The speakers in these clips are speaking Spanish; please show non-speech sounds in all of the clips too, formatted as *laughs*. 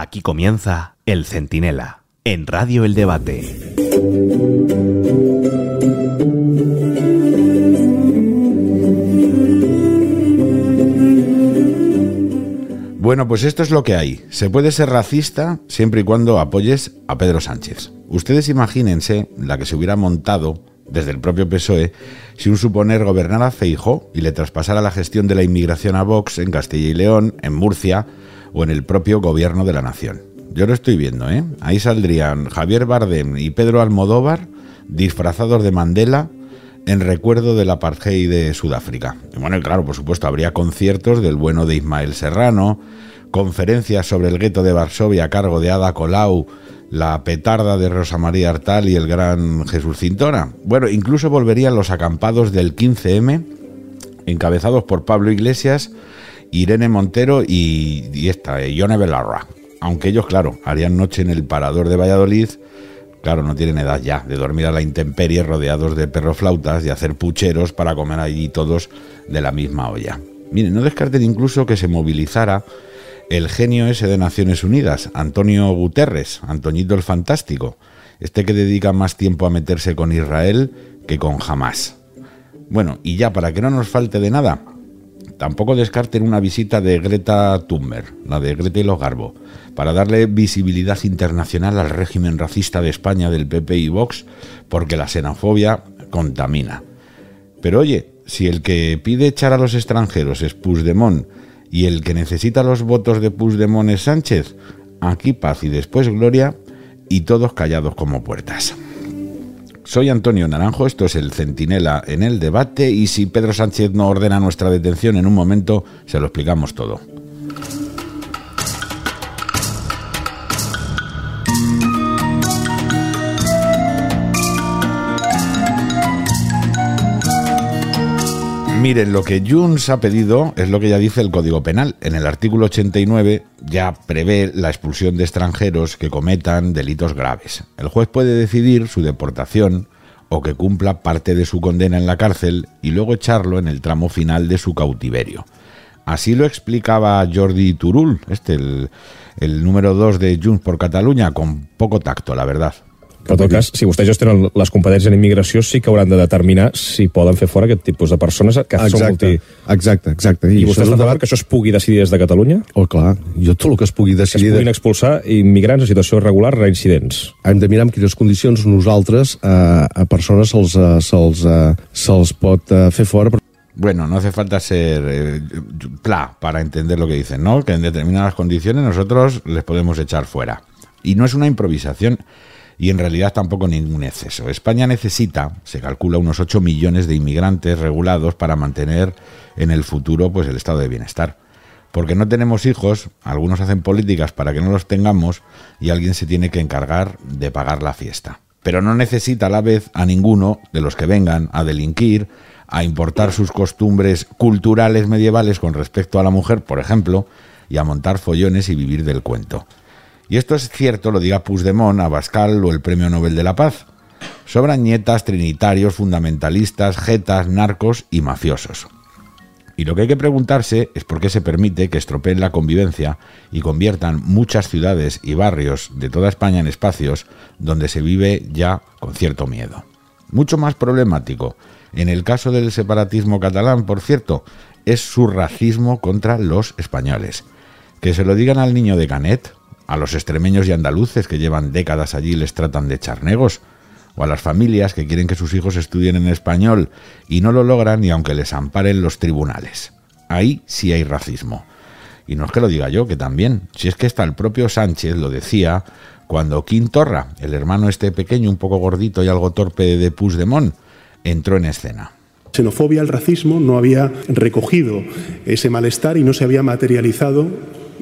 Aquí comienza El Centinela, en Radio El Debate. Bueno, pues esto es lo que hay. Se puede ser racista siempre y cuando apoyes a Pedro Sánchez. Ustedes imagínense la que se hubiera montado desde el propio PSOE si un suponer gobernara Feijó y le traspasara la gestión de la inmigración a Vox en Castilla y León, en Murcia o en el propio gobierno de la nación. Yo lo estoy viendo, ¿eh? Ahí saldrían Javier Bardem y Pedro Almodóvar disfrazados de Mandela en recuerdo del apartheid de Sudáfrica. Y bueno, y claro, por supuesto, habría conciertos del bueno de Ismael Serrano, conferencias sobre el gueto de Varsovia a cargo de Ada Colau, la petarda de Rosa María Artal y el gran Jesús Cintora. Bueno, incluso volverían los acampados del 15M, encabezados por Pablo Iglesias, Irene Montero y, y esta, Ione Belarra. Aunque ellos, claro, harían noche en el parador de Valladolid, claro, no tienen edad ya de dormir a la intemperie rodeados de perroflautas y hacer pucheros para comer allí todos de la misma olla. Miren, no descarten incluso que se movilizara el genio ese de Naciones Unidas, Antonio Guterres, Antoñito el Fantástico, este que dedica más tiempo a meterse con Israel que con Hamas. Bueno, y ya para que no nos falte de nada, tampoco descarten una visita de Greta Thunberg, la de Greta y los Garbo, para darle visibilidad internacional al régimen racista de España del PP y Vox, porque la xenofobia contamina. Pero oye, si el que pide echar a los extranjeros es Puigdemont y el que necesita los votos de Puigdemont es Sánchez, aquí paz y después gloria y todos callados como puertas. Soy Antonio Naranjo, esto es el Centinela en el debate y si Pedro Sánchez no ordena nuestra detención en un momento, se lo explicamos todo. Miren, lo que Junts ha pedido es lo que ya dice el Código Penal. En el artículo 89 ya prevé la expulsión de extranjeros que cometan delitos graves. El juez puede decidir su deportación o que cumpla parte de su condena en la cárcel y luego echarlo en el tramo final de su cautiverio. Así lo explicaba Jordi Turul, este el, número 2 de Junts por Cataluña, con poco tacto, la verdad. Però en tot cas, si vostès gestionen les competències en immigració, sí que hauran de determinar si poden fer fora aquest tipus de persones que exacte, són multi... Exacte, exacte. I, I vostè està d'acord que això es pugui decidir des de Catalunya? Oh, clar, jo tot el que es pugui Que decidir... es puguin expulsar immigrants en situació irregular reincidents. Hem de mirar en quines condicions nosaltres eh, a persones se'ls eh, se'ls eh, se'ls pot eh, fer fora. però Bueno, no hace falta ser eh, pla para entender lo que dicen, ¿no? Que en determinadas condiciones nosotros les podemos echar fuera. Y no es una improvisación y en realidad tampoco ningún exceso. España necesita, se calcula, unos 8 millones de inmigrantes regulados para mantener en el futuro pues el estado de bienestar. Porque no tenemos hijos, algunos hacen políticas para que no los tengamos y alguien se tiene que encargar de pagar la fiesta. Pero no necesita a la vez a ninguno de los que vengan a delinquir, a importar sus costumbres culturales medievales con respecto a la mujer, por ejemplo, y a montar follones y vivir del cuento. Y esto es cierto, lo diga Puigdemont, Abascal o el Premio Nobel de la Paz. Sobran nietas, trinitarios, fundamentalistas, jetas, narcos y mafiosos. Y lo que hay que preguntarse es por qué se permite que estropeen la convivencia y conviertan muchas ciudades y barrios de toda España en espacios donde se vive ya con cierto miedo. Mucho más problemático, en el caso del separatismo catalán, por cierto, es su racismo contra los españoles. Que se lo digan al niño de Canet, a los extremeños y andaluces que llevan décadas allí les tratan de charnegos, o a las familias que quieren que sus hijos estudien en español y no lo logran ni aunque les amparen los tribunales. Ahí sí hay racismo. Y no es que lo diga yo, que también, si es que está el propio Sánchez lo decía cuando Quintorra, el hermano este pequeño, un poco gordito y algo torpe de Puigdemont, entró en escena. xenofobia, el racismo no había recogido ese malestar y no se había materializado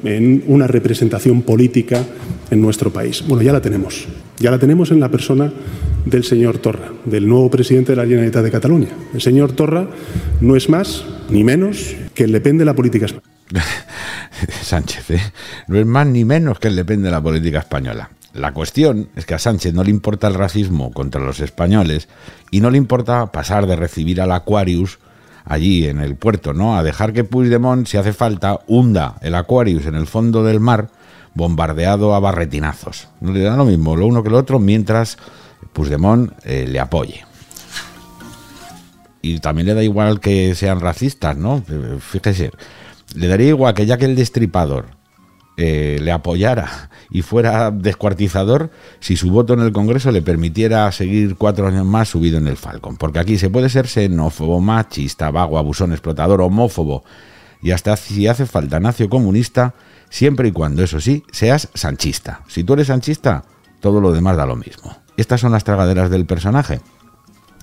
en una representación política en nuestro país. Bueno, ya la tenemos. Ya la tenemos en la persona del señor Torra, del nuevo presidente de la Generalitat de Cataluña. El señor Torra no es más ni menos que el Le Pen de la política española. *laughs* Sánchez, ¿eh? no es más ni menos que el depende de la política española. La cuestión es que a Sánchez no le importa el racismo contra los españoles y no le importa pasar de recibir al Aquarius allí en el puerto, ¿no? A dejar que Puigdemont, si hace falta, hunda el Aquarius en el fondo del mar, bombardeado a barretinazos. No le da lo mismo lo uno que lo otro mientras Puigdemont eh, le apoye. Y también le da igual que sean racistas, ¿no? Fíjese, le daría igual que ya que el destripador eh, le apoyara y fuera descuartizador si su voto en el Congreso le permitiera seguir cuatro años más subido en el Falcon. Porque aquí se puede ser xenófobo, machista, vago, abusón, explotador, homófobo y hasta si hace falta nacio comunista, siempre y cuando, eso sí, seas sanchista. Si tú eres sanchista, todo lo demás da lo mismo. Estas son las tragaderas del personaje.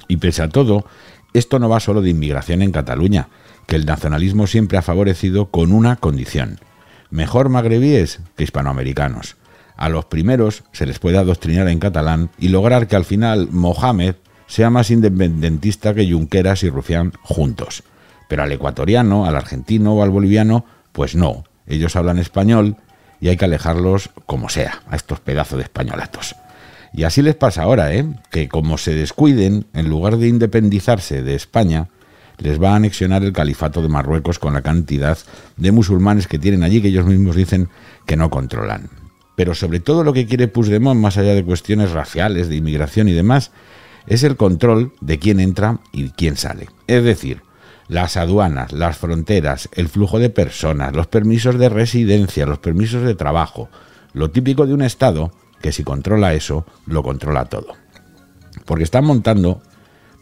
Y pese a todo, esto no va solo de inmigración en Cataluña, que el nacionalismo siempre ha favorecido con una condición. Mejor magrebíes que hispanoamericanos. A los primeros se les puede adoctrinar en catalán y lograr que al final Mohamed sea más independentista que Junqueras y Rufián juntos. Pero al ecuatoriano, al argentino o al boliviano, pues no. Ellos hablan español y hay que alejarlos como sea, a estos pedazos de españolatos. Y así les pasa ahora, ¿eh? que como se descuiden, en lugar de independizarse de España, les va a anexionar el califato de Marruecos con la cantidad de musulmanes que tienen allí que ellos mismos dicen que no controlan. Pero sobre todo lo que quiere Puigdemont, más allá de cuestiones raciales, de inmigración y demás, es el control de quién entra y quién sale. Es decir, las aduanas, las fronteras, el flujo de personas, los permisos de residencia, los permisos de trabajo, lo típico de un Estado que si controla eso, lo controla todo. Porque están montando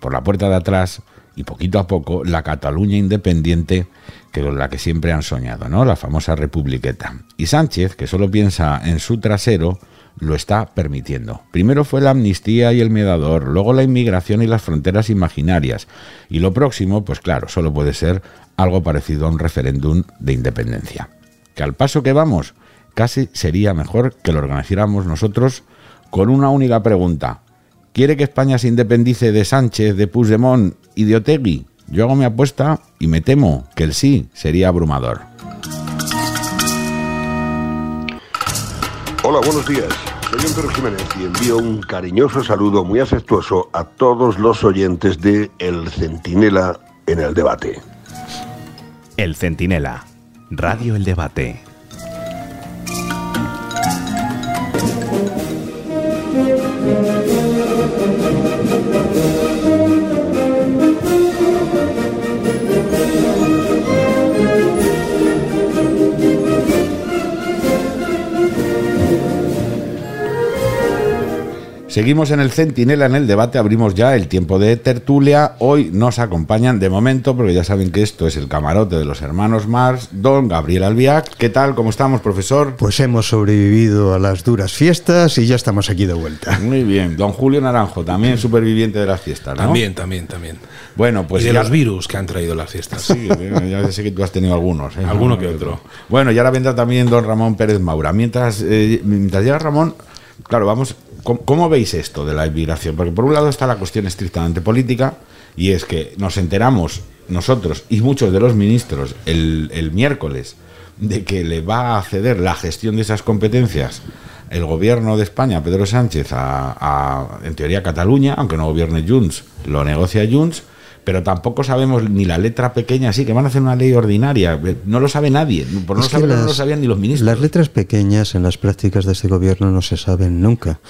por la puerta de atrás y poquito a poco la Cataluña independiente que la que siempre han soñado, ¿no? La famosa republiqueta. Y Sánchez, que solo piensa en su trasero, lo está permitiendo. Primero fue la amnistía y el medador, luego la inmigración y las fronteras imaginarias. Y lo próximo, pues claro, solo puede ser algo parecido a un referéndum de independencia. Que al paso que vamos, casi sería mejor que lo organizáramos nosotros con una única pregunta. ¿Quiere que España se independice de Sánchez, de Puigdemont y de Otegui? Yo hago mi apuesta y me temo que el sí sería abrumador. Hola, buenos días. Soy Pedro Jiménez y envío un cariñoso saludo muy afectuoso a todos los oyentes de El Centinela en el debate. El Centinela, Radio El Debate. Seguimos en el Centinela, en el debate, abrimos ya el tiempo de tertulia. Hoy nos acompañan de momento, porque ya saben que esto es el camarote de los hermanos Mars, don Gabriel Albiac. ¿Qué tal? ¿Cómo estamos, profesor? Pues hemos sobrevivido a las duras fiestas y ya estamos aquí de vuelta. Muy bien. Don Julio Naranjo, también superviviente de las fiestas, ¿no? También, también, también. Bueno, pues y de ya- los virus que han traído las fiestas. Sí, ya sé que tú has tenido algunos. ¿eh? Alguno que otro. Bueno, y ahora vendrá también don Ramón Pérez Maura. Mientras, eh, mientras llega Ramón, claro, vamos, ¿cómo, veis esto de la inmigración? Porque por un lado está la cuestión estrictamente política, y es que nos enteramos nosotros y muchos de los ministros el, el miércoles de que le va a ceder la gestión de esas competencias el gobierno de España, Pedro Sánchez, a, a, en teoría Cataluña, aunque no gobierne Junts, lo negocia Junts, pero tampoco sabemos ni la letra pequeña, sí, que van a hacer una ley ordinaria, no lo sabe nadie, por no saberlo no lo sabían ni los ministros. Las letras pequeñas en las prácticas de este gobierno no se saben nunca,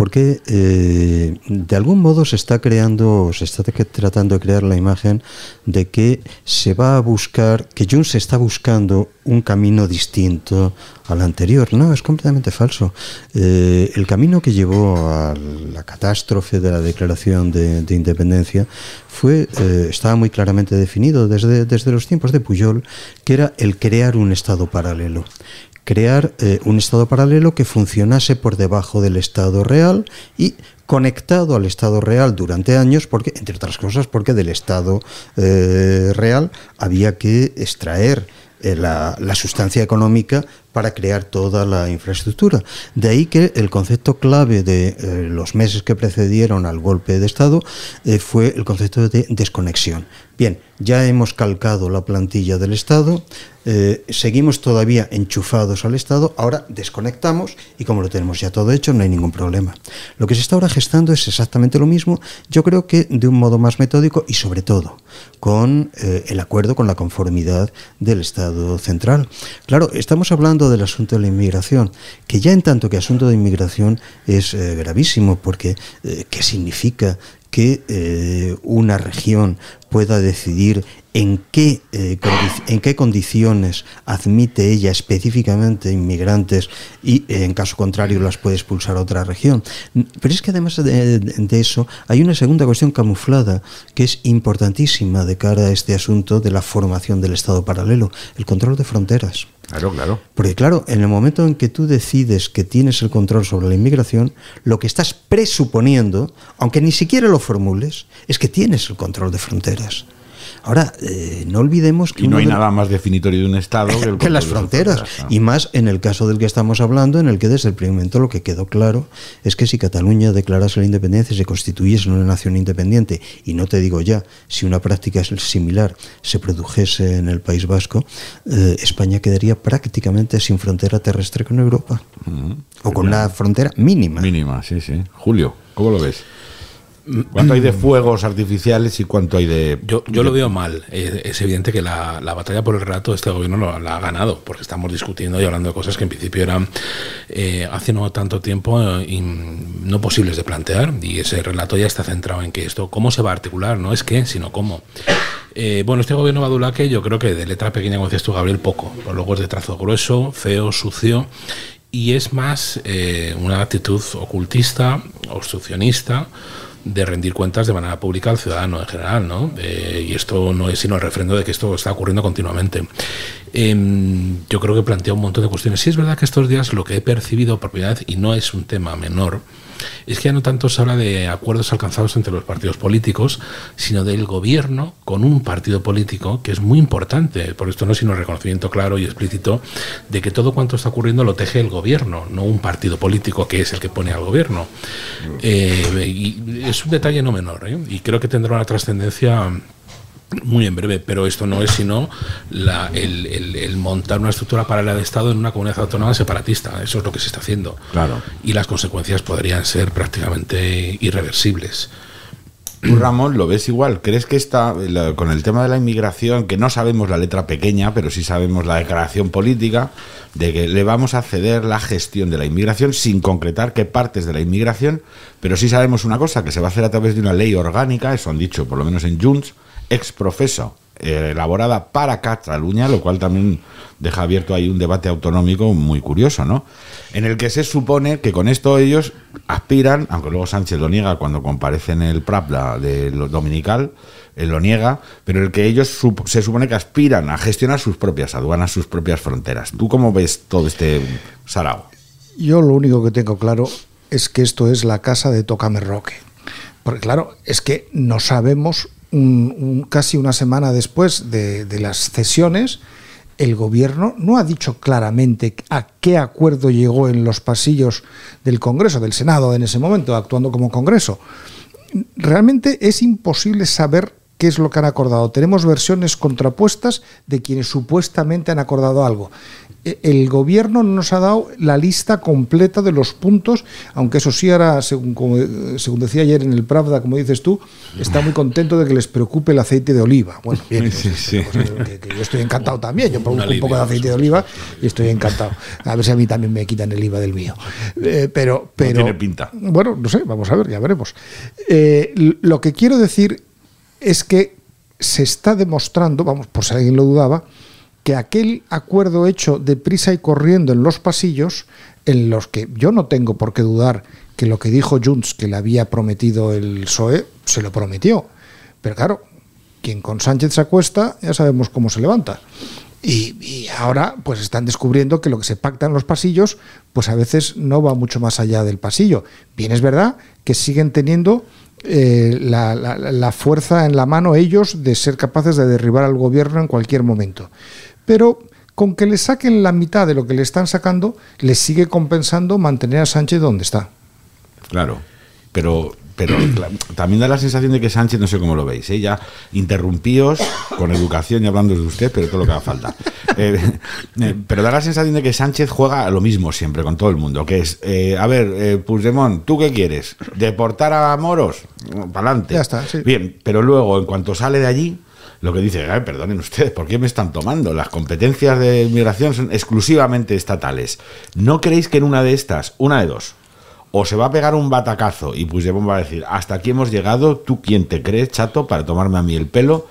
porque eh, de algún modo se está creando, se está tratando de crear la imagen de que se va a buscar, que Junts está buscando un camino distinto al anterior. No, es completamente falso. Eh, el camino que llevó a la catástrofe de la declaración de, de independencia fue, eh, estaba muy claramente definido desde, desde los tiempos de Puyol, que era el crear un Estado paralelo crear eh, un Estado paralelo que funcionase por debajo del Estado real y conectado al Estado real durante años, porque, entre otras cosas, porque del Estado eh, real había que extraer eh, la, la sustancia económica para crear toda la infraestructura. De ahí que el concepto clave de eh, los meses que precedieron al golpe de Estado eh, fue el concepto de desconexión. Bien, ya hemos calcado la plantilla del Estado, eh, seguimos todavía enchufados al Estado, ahora desconectamos y como lo tenemos ya todo hecho, no hay ningún problema. Lo que se está ahora gestando es exactamente lo mismo, yo creo que de un modo más metódico y sobre todo con el acuerdo, con la conformidad del Estado central. Claro, estamos hablando del asunto de la inmigración, que ya en tanto que asunto de inmigración es eh, gravísimo, porque eh, ¿qué significa que eh, una región pueda decidir en qué, eh, en qué condiciones admite ella específicamente inmigrantes y eh, en caso contrario las puede expulsar a otra región. Pero es que además de, de eso hay una segunda cuestión camuflada que es importantísima de cara a este asunto de la formación del Estado paralelo, el control de fronteras. Claro, claro. Porque claro, en el momento en que tú decides que tienes el control sobre la inmigración, lo que estás presuponiendo, aunque ni siquiera lo formules, es que tienes el control de fronteras. Ahora, eh, no olvidemos que Y no hay de- nada más definitorio de un Estado que, el *laughs* que las fronteras. fronteras, ¿no? Y más en el caso del que estamos hablando, en el que desde el primer momento lo que quedó claro es que si Cataluña declarase la independencia y se constituyese en una nación independiente, y no te digo ya, si una práctica similar se produjese en el País Vasco, eh, España quedaría prácticamente sin frontera terrestre con Europa. O con una frontera mínima. Mínima, sí, sí. Julio, ¿cómo lo ves? ¿Cuánto hay de fuegos artificiales y cuánto hay de...? Yo, yo lo veo mal. Es evidente que la, la batalla por el relato este gobierno lo- la ha ganado, porque estamos discutiendo y hablando de cosas que en principio eran eh, hace no tanto tiempo eh, no posibles de plantear. Y ese relato ya está centrado en que esto, ¿cómo se va a articular? No es qué, sino cómo. Eh, bueno, este gobierno Badulaque, yo creo que de letra pequeña, como decías tú, Gabriel, poco. Pero luego es de trazo grueso, feo, sucio. Y es más eh, una actitud ocultista, obstruccionista, de rendir cuentas de manera pública al ciudadano en general, ¿no? Eh, y esto no es sino el refrendo de que esto está ocurriendo continuamente. Em, yo creo que plantea un montón de cuestiones. Sí es verdad que estos días lo que he percibido por primera vez, y no es un tema menor, es que ya no tanto se habla de acuerdos alcanzados entre los partidos políticos, sino del gobierno con un partido político, que es muy importante. Por esto no es sino reconocimiento claro y explícito de que todo cuanto está ocurriendo lo teje el gobierno, no un partido político que es el que pone al gobierno. Eh, y es un detalle no menor, ¿eh? y creo que tendrá una trascendencia muy en breve, pero esto no es sino la- el, el- el montar una estructura paralela de Estado en una comunidad autónoma separatista. Eso es lo que se está haciendo. Claro. Y las consecuencias podrían ser prácticamente irreversibles. Tú, Ramón, lo ves igual. ¿Crees que está con el tema de la inmigración, que no sabemos la letra pequeña, pero sí sabemos la declaración política, de que le vamos a ceder la gestión de la inmigración sin concretar qué partes de la inmigración, pero sí sabemos una cosa, que se va a hacer a través de una ley orgánica, eso han dicho por lo menos en Junts, ex profeso, eh, elaborada para Cataluña, lo cual también deja abierto ahí un debate autonómico muy curioso, ¿no? En el que se supone que con esto ellos aspiran, aunque luego Sánchez lo niega cuando comparece en el Prapla de lo dominical, él lo niega, pero el que ellos se supone que aspiran a gestionar sus propias aduanas, sus propias fronteras. ¿Tú cómo ves todo este sarao? Yo lo único que tengo claro es que esto es la casa de Tócame Roque. Porque claro, es que no sabemos, casi una semana después de, de las cesiones, el gobierno no ha dicho claramente a qué acuerdo llegó en los pasillos del Congreso, del Senado en ese momento, actuando como Congreso. Realmente es imposible saber qué es lo que han acordado. Tenemos versiones contrapuestas de quienes supuestamente han acordado algo. E- El gobierno no nos ha dado la lista completa de los puntos, aunque eso sí ahora, según, como, eh, según decía ayer en el Pravda, como dices tú, está muy contento de que les preocupe el aceite de oliva. Bueno, bien, Sí, sí. que, que yo estoy encantado también. Yo produzco un poco de aceite de oliva y estoy encantado. A ver si a mí también me quitan el IVA del mío. Eh, pero, pero tiene pinta. Bueno, no sé, vamos a ver, ya veremos. Eh, lo que quiero decir es que se está demostrando, vamos, por si alguien lo dudaba, que aquel acuerdo hecho deprisa y corriendo en los pasillos, en los que yo no tengo por qué dudar que lo que dijo Junts que le había prometido el PSOE, se lo prometió. Pero claro, quien con Sánchez se acuesta, ya sabemos cómo se levanta. Y, ahora pues están descubriendo que lo que se pacta en los pasillos, pues a veces no va mucho más allá del pasillo. Bien es verdad que siguen teniendo eh, la, la- la fuerza en la mano ellos de ser capaces de derribar al gobierno en cualquier momento. Pero con que le saquen la mitad de lo que le están sacando, les sigue compensando mantener a Sánchez donde está. Claro, pero, pero *clears throat* también da la sensación de que Sánchez, no sé cómo lo veis, ¿eh? ya interrumpíos con educación y hablando de usted, pero todo lo que haga falta. *laughs* Eh, eh, pero da la sensación de que Sánchez juega a lo mismo siempre con todo el mundo, que es, a ver, Puigdemont, ¿tú qué quieres? ¿Deportar a moros? Para adelante. Ya está, sí. Bien, pero luego, en cuanto sale de allí, lo que dice, "Ay, perdonen ustedes, ¿por qué me están tomando? Las competencias de migración son exclusivamente estatales. ¿No creéis que en una de estas, una de dos, o se va a pegar un batacazo y Puigdemont va a decir, hasta aquí hemos llegado, tú quién te crees, chato, para tomarme a mí el pelo,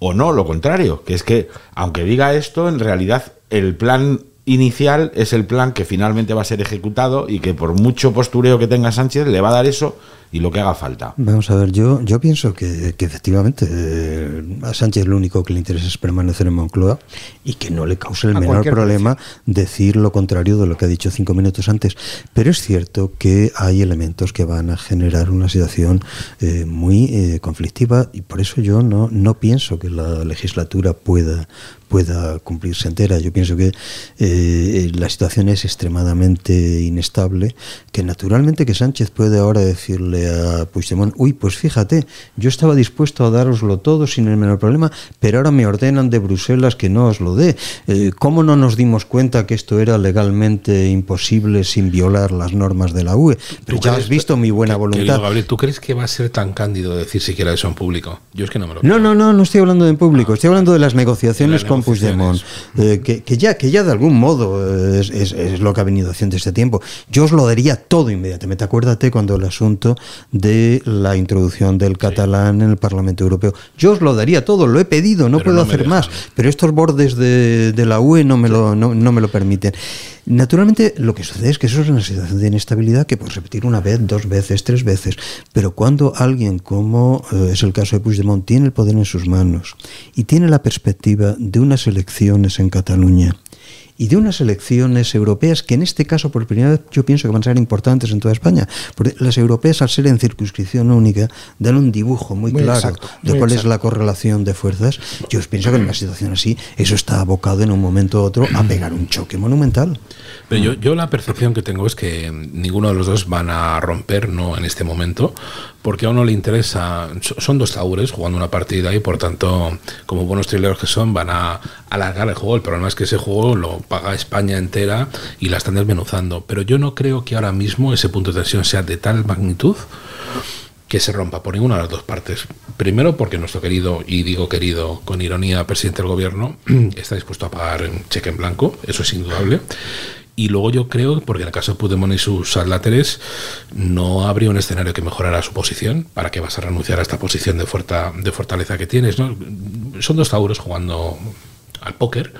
o no, lo contrario, que es que, aunque diga esto, en realidad el plan inicial es el plan que finalmente va a ser ejecutado y que por mucho postureo que tenga Sánchez le va a dar eso y lo que haga falta. Vamos a ver, yo, yo pienso que, que efectivamente eh, a Sánchez lo único que le interesa es permanecer en Moncloa y que no le cause el A menor problema decir lo contrario de lo que ha dicho cinco minutos antes. Pero es cierto que hay elementos que van a generar una situación eh, muy eh, conflictiva y por eso yo no, no pienso que la legislatura pueda pueda cumplirse entera. Yo pienso que eh, la situación es extremadamente inestable, que naturalmente que Sánchez puede ahora decirle a Puigdemont, uy, pues fíjate, yo estaba dispuesto a daroslo todo sin el menor problema, pero ahora me ordenan de Bruselas que no os lo dé. Eh, ¿Cómo no nos dimos cuenta que esto era legalmente imposible sin violar las normas de la UE? Pero ¿Tú ya crees- has visto mi buena voluntad. Gabriel, ¿tú crees que va a ser tan cándido decir siquiera eso en público? Yo es que no me lo No, no, no, no estoy hablando en público, estoy hablando de las negociaciones Las con Puigdemont, eh, que, que ya, que ya de algún modo eh, es, es- es lo que ha venido haciendo este tiempo. Yo os lo daría todo inmediatamente. Acuérdate cuando el asunto de la introducción del catalán en el Parlamento Europeo. Yo os lo daría todo, lo he pedido, no Pero puedo no hacer más. Pero estos bordes de, de la UE no me, lo, no, no me lo permiten. Naturalmente, lo que sucede es que eso es una situación de inestabilidad que puedes repetir una vez, dos veces, tres veces. Pero cuando alguien, como eh, es el caso de Puigdemont, tiene el poder en sus manos y tiene la perspectiva de unas elecciones en Cataluña y de unas elecciones europeas que en este caso por primera vez yo pienso que van a ser importantes en toda España, porque las europeas al ser en circunscripción única dan un dibujo muy, Muy claro exacto, de muy cuál es exacto. la correlación de fuerzas. Yo pienso que en una situación así eso está abocado en un momento u otro a pegar un choque monumental. Pero yo, yo la percepción que tengo es que ninguno de los dos van a romper no en este momento, porque a uno le interesa, so- son dos taures jugando una partida y por tanto, como buenos trileros que son, van a alargar el juego. El problema es que ese juego lo paga España entera y la están desmenuzando. Pero yo no creo que ahora mismo ese punto de tensión sea de tal magnitud que se rompa por ninguna de las dos partes. Primero porque nuestro querido, y digo querido con ironía, presidente del gobierno *clears throat* está dispuesto a pagar en cheque en blanco, eso es indudable. Y luego yo creo, porque en el caso de Puigdemont y sus adláteres, no habría un escenario que mejorara su posición. ¿Para qué vas a renunciar a esta posición de, fuerza, de fortaleza que tienes? Son dos tauros jugando al póker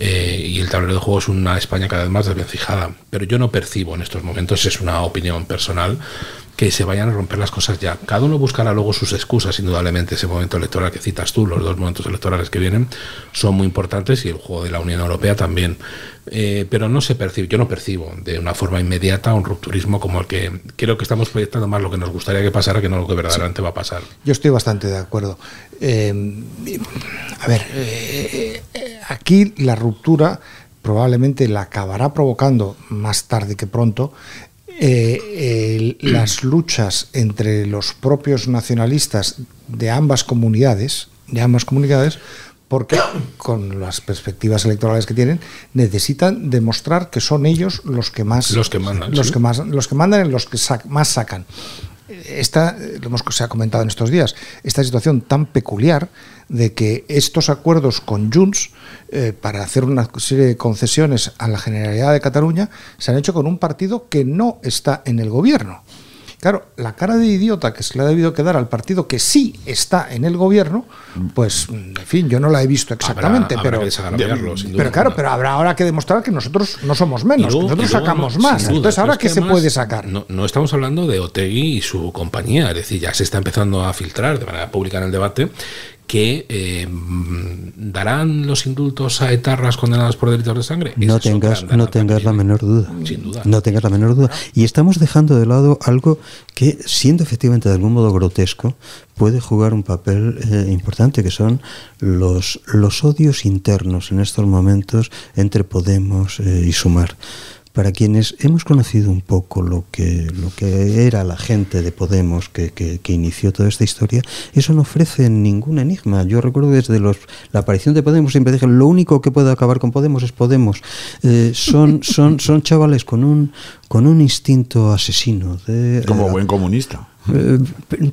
eh, y el tablero de juego es una España cada vez más desvencijada. Pero yo no percibo en estos momentos, es una opinión personal, que se vayan a romper las cosas ya. Cada uno buscará luego sus excusas, indudablemente. Ese momento electoral que citas tú, los dos momentos electorales que vienen, son muy importantes y el juego de la Unión Europea también. Eh, pero no se percibe, yo no percibo de una forma inmediata un rupturismo como el que creo que estamos proyectando más lo que nos gustaría que pasara que no lo que verdaderamente va a pasar. Yo estoy bastante de acuerdo. Eh, a ver, eh, aquí la ruptura probablemente la acabará provocando más tarde que pronto eh, las luchas entre los propios nacionalistas de ambas comunidades, de ambas comunidades, porque con las perspectivas electorales que tienen necesitan demostrar que son ellos los que más Los que mandan, los sí. que más los que mandan los que sac- más sacan esta, eh, lo hemos, se ha comentado en estos días, esta situación tan peculiar de que estos acuerdos con Junts eh, para hacer una serie de concesiones a la Generalidad de Cataluña se han hecho con un partido que no está en el gobierno. Claro, la cara de idiota que se le ha debido quedar al partido que sí está en el gobierno, pues, en fin, yo no la he visto exactamente, habrá pero, que desagraviarlo, sin duda pero claro, pero habrá ahora que demostrar que nosotros no somos menos, luego- que nosotros luego sacamos no, más. duda, Entonces, ¿ahora es qué que se puede sacar? No, no estamos hablando de Otegui y su compañía, es decir, ya se está empezando a filtrar de manera pública en el debate que eh, darán los indultos a etarras condenados por delitos de sangre. No tengas, no tengas la también. menor duda. Sin duda. No tengas la menor duda. Y estamos dejando de lado algo que, siendo efectivamente de algún modo grotesco, puede jugar un papel eh, importante, que son los, los odios internos en estos momentos entre Podemos eh, y Sumar. Para quienes hemos conocido un poco lo que, lo que era la gente de Podemos que, que- que inició toda esta historia, eso no ofrece ningún enigma. Yo recuerdo desde los, la aparición de Podemos siempre dije, lo único que puede acabar con Podemos es Podemos. Eh, son, son, son chavales con un, con un instinto asesino. De, *laughs* Como eh, buen comunista. Eh,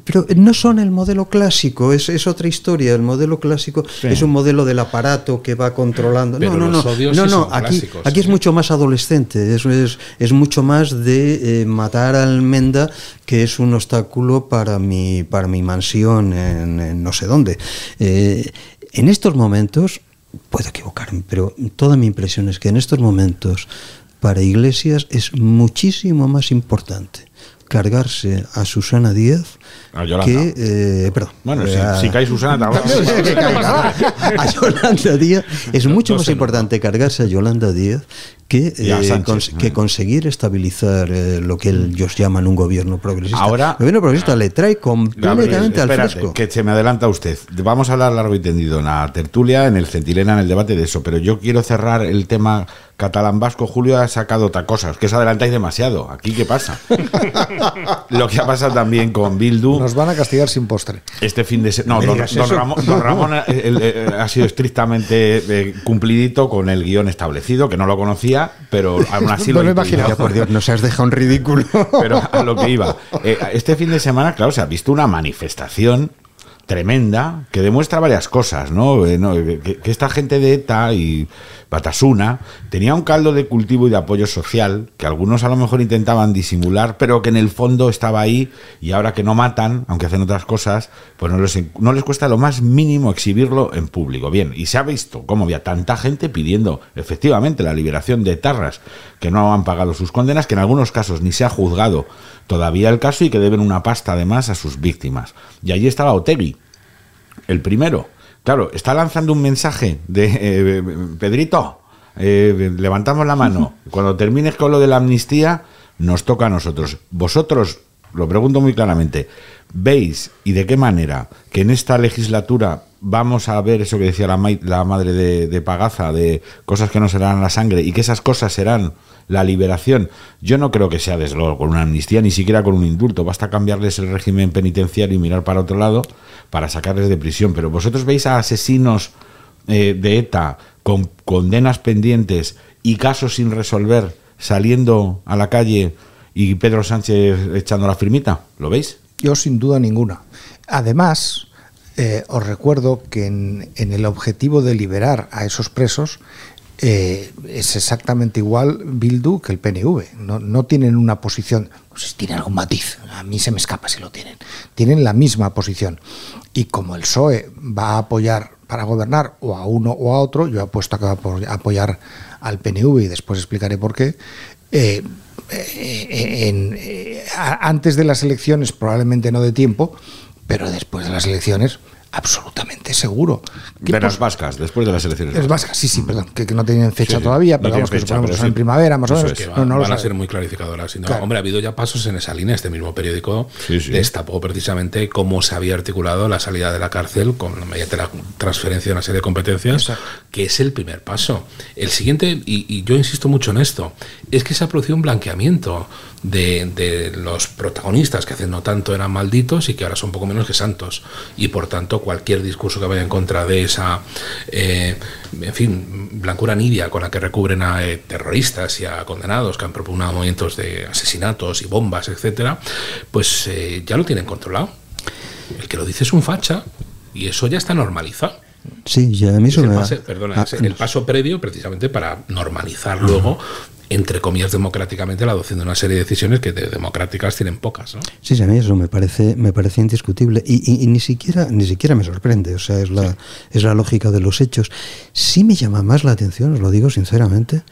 pero no son el modelo clásico, es, es otra historia. El modelo clásico Sí. es un modelo del aparato que va controlando. Pero no, no, los no. no, no, aquí, clásicos, aquí es sí. mucho más adolescente, es, es, es mucho más de eh, matar al Menda, que es un obstáculo para mi, para mi mansión en, en no sé dónde. Eh, en estos momentos, puedo equivocarme, pero toda mi impresión es que en estos momentos para Iglesias es muchísimo más importante cargarse a Susana Díaz A Yolanda. que eh, perdón Bueno, eh, si, a- si cae Susana, caiga. *laughs* a Yolanda Díaz es mucho más importante cargarse a Yolanda Díaz que, eh, Sánchez, cons- que conseguir estabilizar eh, lo que ellos llaman un gobierno progresista. Ahora- el gobierno progresista le trae completamente Gabriel, al fresco. que se me adelanta usted. Vamos a hablar largo y tendido en la tertulia, en el centilena, en el debate de eso, pero yo quiero cerrar el tema catalán vasco. Julio ha sacado otra cosa, es que os adelantáis demasiado. ¿Aquí qué pasa? *laughs* Lo que ha pasado también con Bildu. Nos van a castigar sin postre. Este fin de semana. No, don. Ramón, don Ramón, eh, el- eh, ha sido estrictamente eh, cumplidito con el guion establecido, que no lo conocía, pero aún así No lo lo imaginaba. Por Dios, nos has dejado un ridículo. Pero a lo que iba. Eh, este fin de semana, claro, se ha visto una manifestación tremenda que demuestra varias cosas, ¿no? Eh, no, que, que esta gente de ETA y Batasuna tenía un caldo de cultivo y de apoyo social que algunos a lo mejor intentaban disimular, pero que en el fondo estaba ahí y ahora que no matan, aunque hacen otras cosas, pues no les, no les cuesta lo más mínimo exhibirlo en público. Bien, y se ha visto cómo había tanta gente pidiendo efectivamente la liberación de Tarras que no han pagado sus condenas, que en algunos casos ni se ha juzgado todavía el caso y que deben una pasta además a sus víctimas. Y allí estaba Otegui, el primero. Claro, está lanzando un mensaje de eh, Pedrito, eh, levantamos la mano. *laughs* Cuando termines con lo de la amnistía, nos toca a nosotros. Vosotros, lo pregunto muy claramente, ¿veis y de qué manera que en esta legislatura vamos a ver eso que decía la, mai- la madre de, de Pagaza, de cosas que no serán la sangre y que esas cosas serán la liberación? Yo no creo que sea desde luego con una amnistía, ni siquiera con un indulto. Basta cambiarles el régimen penitenciario y mirar para otro lado para sacarles de prisión. Pero vosotros veis a asesinos eh, de ETA con condenas pendientes y casos sin resolver saliendo a la calle y Pedro Sánchez echando la firmita. ¿Lo veis? Yo sin duda ninguna. Además, eh, os recuerdo que en, en el objetivo de liberar a esos presos eh, es exactamente igual Bildu que el PNV. No, tienen una posición, si tienen algún matiz, a mí se me escapa si lo tienen. Tienen la misma posición. Y como el PSOE va a apoyar para gobernar o a uno o a otro, yo apuesto a que va a apo- a apoyar al PNV y después explicaré por qué. eh, eh, antes de las elecciones probablemente no de tiempo, pero después de las elecciones absolutamente seguro. ¿Qué De las vascas, después de las elecciones. es vasca, sí, sí, perdón, que, que no tienen fecha Sí, todavía, no pero vamos, que fecha, suponemos que sí. en primavera, más o menos. que No, van, no lo van a ser muy clarificadoras. Y no, Claro. Hombre, ha habido ya pasos en esa línea. Este mismo periódico Sí, sí. destapó precisamente cómo se había articulado la salida de la cárcel con mediante la transferencia de una serie de competencias, Exacto. que es el primer paso. El siguiente, y, y yo insisto mucho en esto, es que se ha producido un blanqueamiento de, de los protagonistas que hace no tanto eran malditos y que ahora son poco menos que santos. Y por tanto, cualquier discurso que vaya en contra de esa, eh, en fin, blancura nibia con la que recubren a eh, terroristas y a condenados que han propugnado movimientos de asesinatos y bombas, etcétera, pues eh, ya lo tienen controlado. El que lo dice es un facha y eso ya está normalizado. Sí, ya a mí Es el, perdona, Ah, el paso previo precisamente para normalizar luego, entre comillas, democráticamente la adopción de una serie de decisiones que de democráticas tienen pocas. ¿no? Sí, sí, a mí eso me parece, me parece indiscutible y, ni siquiera ni siquiera me sorprende, o sea, es la, es la lógica de los hechos. Sí me llama más la atención, os lo digo sinceramente,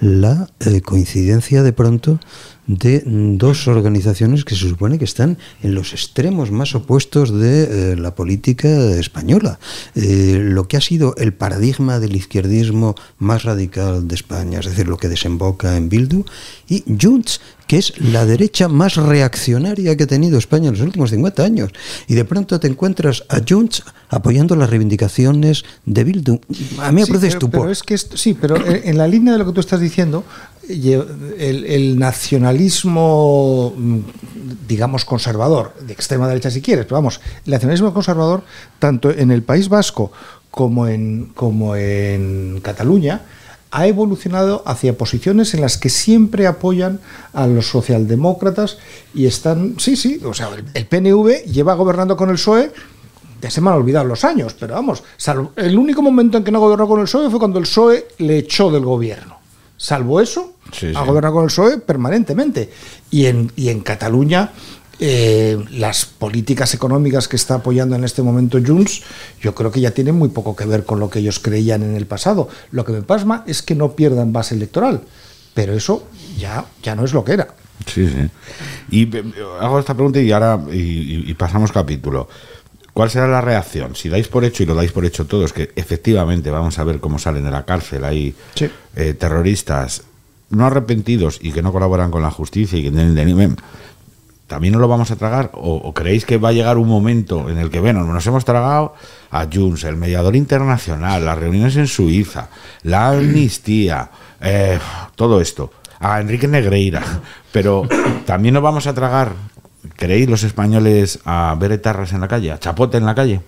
la eh, coincidencia de pronto de mm, dos organizaciones que se supone que están en los extremos más opuestos de eh, la política española. Eh, lo que ha sido el paradigma del izquierdismo más radical de España, es decir, lo que desemboca en Bildu, y Junts, que es la derecha más reaccionaria que ha tenido España en los últimos 50 años. Y de pronto te encuentras a Junts apoyando las reivindicaciones de Bildu. A mí me Sí, pero, estupor. pero es que esto- sí, pero en en la línea de lo que tú estás diciendo, lle- el, el nacionalismo, mm, digamos, conservador, de extrema derecha si quieres, pero vamos, el nacionalismo conservador, tanto en el País Vasco como en, como en Cataluña, ha evolucionado hacia posiciones en las que siempre apoyan a los socialdemócratas y están, sí, sí, o sea, el, PNV lleva gobernando con el PSOE ya se me han olvidado los años, pero vamos, salvo, el único momento en que no gobernó con el PSOE fue cuando el PSOE le echó del gobierno. Salvo eso, Sí, ha sí. gobernado con el PSOE permanentemente. Y en, y en Cataluña, eh, las políticas económicas que está apoyando en este momento Junts, yo creo que ya tienen muy poco que ver con lo que ellos creían en el pasado. Lo que me pasma es que no pierdan base electoral, pero eso ya, ya no es lo que era. Sí, sí. Y eh, hago esta pregunta y ahora y, pasamos capítulo. ¿Cuál será la reacción? Si dais por hecho, y lo dais por hecho todos, que efectivamente vamos a ver cómo salen de la cárcel ahí Sí. eh, terroristas no arrepentidos y que no colaboran con la justicia y que tienen ¿También nos lo vamos a tragar? ¿O, o creéis que va a llegar un momento en el que, bueno, nos hemos tragado a Junts, el mediador internacional, las reuniones en Suiza, la amnistía, eh, todo esto, a Enrique Negreira, pero también nos vamos a tragar, ¿creéis los españoles a ver etarras en la calle, a chapote en la calle?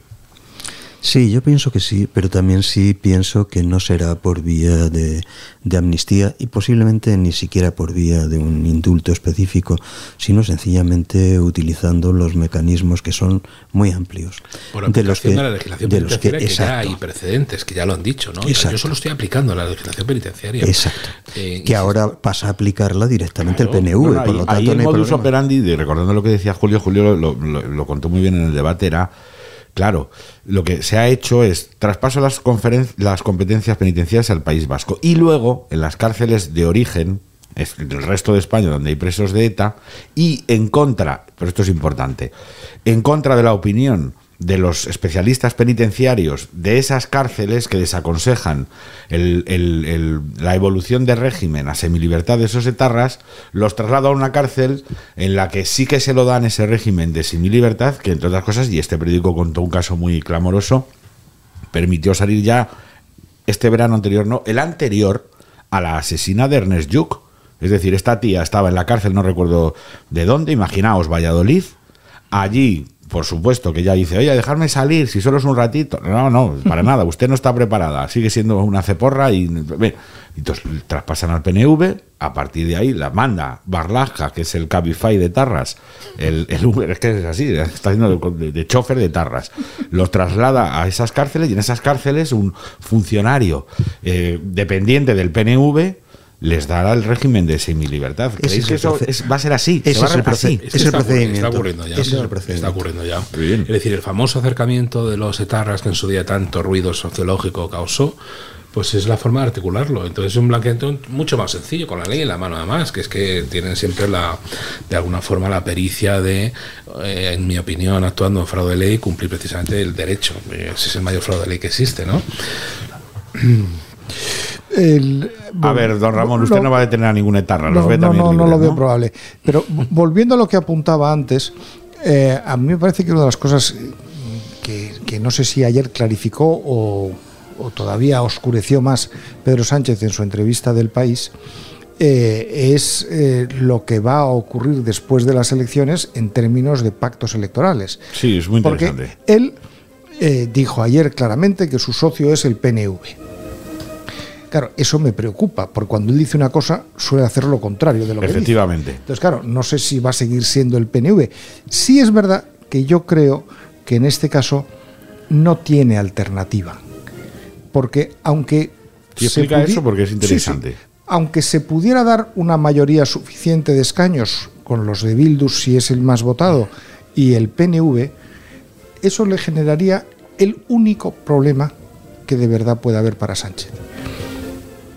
Sí, yo pienso que sí, pero también sí pienso que no será por vía de, de amnistía y posiblemente ni siquiera por vía de un indulto específico, sino sencillamente utilizando los mecanismos que son muy amplios. Por de los que, de la legislación de los que, penitenciaria que, ya hay precedentes, que ya lo han dicho, ¿no? Exacto. yo solo estoy aplicando la legislación penitenciaria. exacto, Eh, que ahora pasa a aplicarla directamente Claro. el PNV, Bueno, por ahí- lo ahí tanto el no hay modus operandi, de- recordando lo que decía Julio, Julio lo, lo- lo contó muy bien en el debate, era, claro, lo que se ha hecho es traspaso las, las competencias penitenciarias al País Vasco y luego en las cárceles de origen, es el resto de España donde hay presos de ETA, y en contra, pero esto es importante, en contra de la opinión de los especialistas penitenciarios de esas cárceles que desaconsejan la evolución de régimen a semilibertad de esos etarras, los traslada a una cárcel en la que sí que se lo dan ese régimen de semilibertad, que entre otras cosas, y este periódico contó un caso muy clamoroso, permitió salir ya este verano anterior, no, el anterior a la asesina de Ernest Lluch. Es decir, esta tía estaba en la cárcel, no recuerdo de dónde, imaginaos, Valladolid. Allí, por supuesto, que ella dice, oye, dejarme salir, si solo es un ratito. No, no, para nada, usted no está preparada, sigue siendo una ceporra y... Entonces traspasan al PNV, a partir de ahí la manda Barlaja, que es el Cabify de Tarras, el, Uber, es que es así, está haciendo de chofer de Tarras, los traslada a esas cárceles y en esas cárceles un funcionario eh, dependiente del PNV les dará el régimen de semilibertad. ¿Creéis es que eso es- va a ser así? Ese ¿Se va es a el así? Es el está ocurriendo, procedimiento. Está ocurriendo ya. Ese es el Está ocurriendo ya. Bien. Es decir, el famoso acercamiento de los etarras que en su día tanto ruido sociológico causó, pues es la forma de articularlo. Entonces es un blanqueamiento mucho más sencillo, con la ley en la mano además, que es que tienen siempre la, de alguna forma la pericia de, eh, en mi opinión, actuando en fraude de ley, cumplir precisamente el derecho. Eh, Ese es el mayor fraude de ley que existe, ¿no? *clears throat* El- A ver, don Ramón, usted lo- no va a detener a ningún etarra, los No, ve no, también no, lo veo probable. Pero volviendo a lo que apuntaba antes, eh, a mí me parece que una de las cosas que, que no sé si ayer clarificó o, o todavía oscureció más Pedro Sánchez en su entrevista del país, eh, es eh, lo que va a ocurrir después de las elecciones en términos de pactos electorales. Sí, es muy Porque interesante. él eh, dijo ayer claramente que su socio es el PNV. Claro, eso me preocupa, porque cuando él dice una cosa suele hacer lo contrario de lo que dice. Efectivamente. Entonces, claro, no sé si va a seguir siendo el PNV. Sí es verdad que yo creo que en este caso no tiene alternativa. Porque aunque... Se explica eso porque es Sí, sí. interesante. aunque se pudiera dar una mayoría suficiente de escaños con los de Bildus si es el más votado y el PNV, eso le generaría el único problema que de verdad puede haber para Sánchez.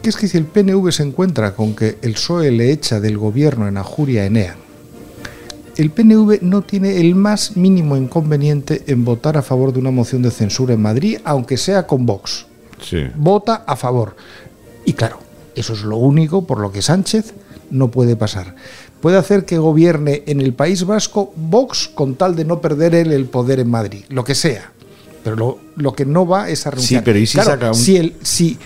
Que es que si el PNV se encuentra con que el PSOE le echa del gobierno en Ajuria Enea, el PNV no tiene el más mínimo inconveniente en votar a favor de una moción de censura en Madrid, aunque sea con Vox Sí. vota a favor. Y claro, eso es lo único por lo que Sánchez no puede pasar. Puede hacer que gobierne en el País Vasco Vox con tal de no perder él el poder en Madrid, lo que sea. Pero lo, lo que no va es a renunciar. Sí, pero ¿y si Claro, saca un- si, el- si,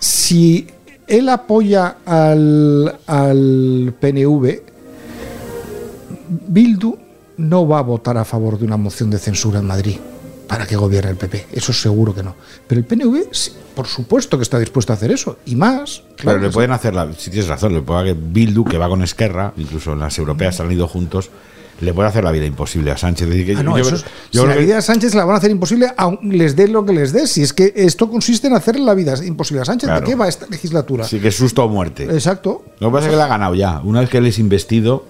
si él apoya al, al PNV, Bildu no va a votar a favor de una moción de censura en Madrid. para que gobierne el PP. Eso seguro que no. Pero el PNV, sí, por supuesto que está dispuesto a hacer eso. Y más. Pero claro le que pueden hacer, la, si tienes razón, le puede que Bildu, que va con Esquerra, incluso en las europeas han ido juntos, le puede hacer la vida imposible a Sánchez. Es decir, que Ah, no, yo- eso yo es- creo si la que- vida a Sánchez la van a hacer imposible, aun les dé lo que les dé. Si es que esto consiste en hacer la vida imposible a Sánchez, Claro. ¿de qué va esta legislatura? sí que es susto o muerte. Exacto. Lo que pasa es que le ha ganado ya. Una vez que él es investido,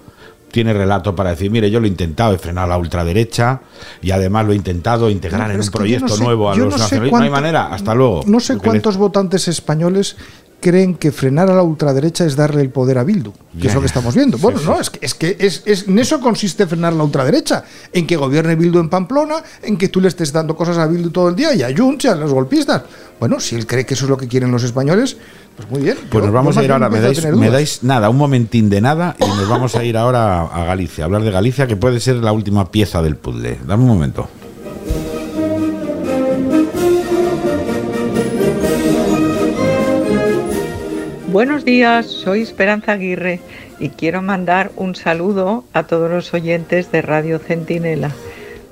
tiene relato para decir, mire, yo lo he intentado, he frenado a la ultraderecha y además lo he intentado integrar en un proyecto no sé- nuevo a los no sé nacionalistas. No hay manera, hasta luego. No sé cuántos votantes españoles creen que frenar a la ultraderecha es darle el poder a Bildu, que Ya, es lo que estamos viendo. Bueno, Sí, no, es que, es que es, es- en eso consiste frenar la ultraderecha, en que gobierne Bildu en Pamplona, en que tú le estés dando cosas a Bildu todo el día y a Junts y a los golpistas. Bueno, si él cree que eso es lo que quieren los españoles, pues muy bien. Pues Yo- nos vamos a ir ahora, me dais, me dais nada, un momentín de nada y nos vamos a ir ahora a Galicia, a hablar de Galicia, que puede ser la última pieza del puzzle. Dame un momento. Buenos días, soy Esperanza Aguirre y quiero mandar un saludo a todos los oyentes de Radio Centinela.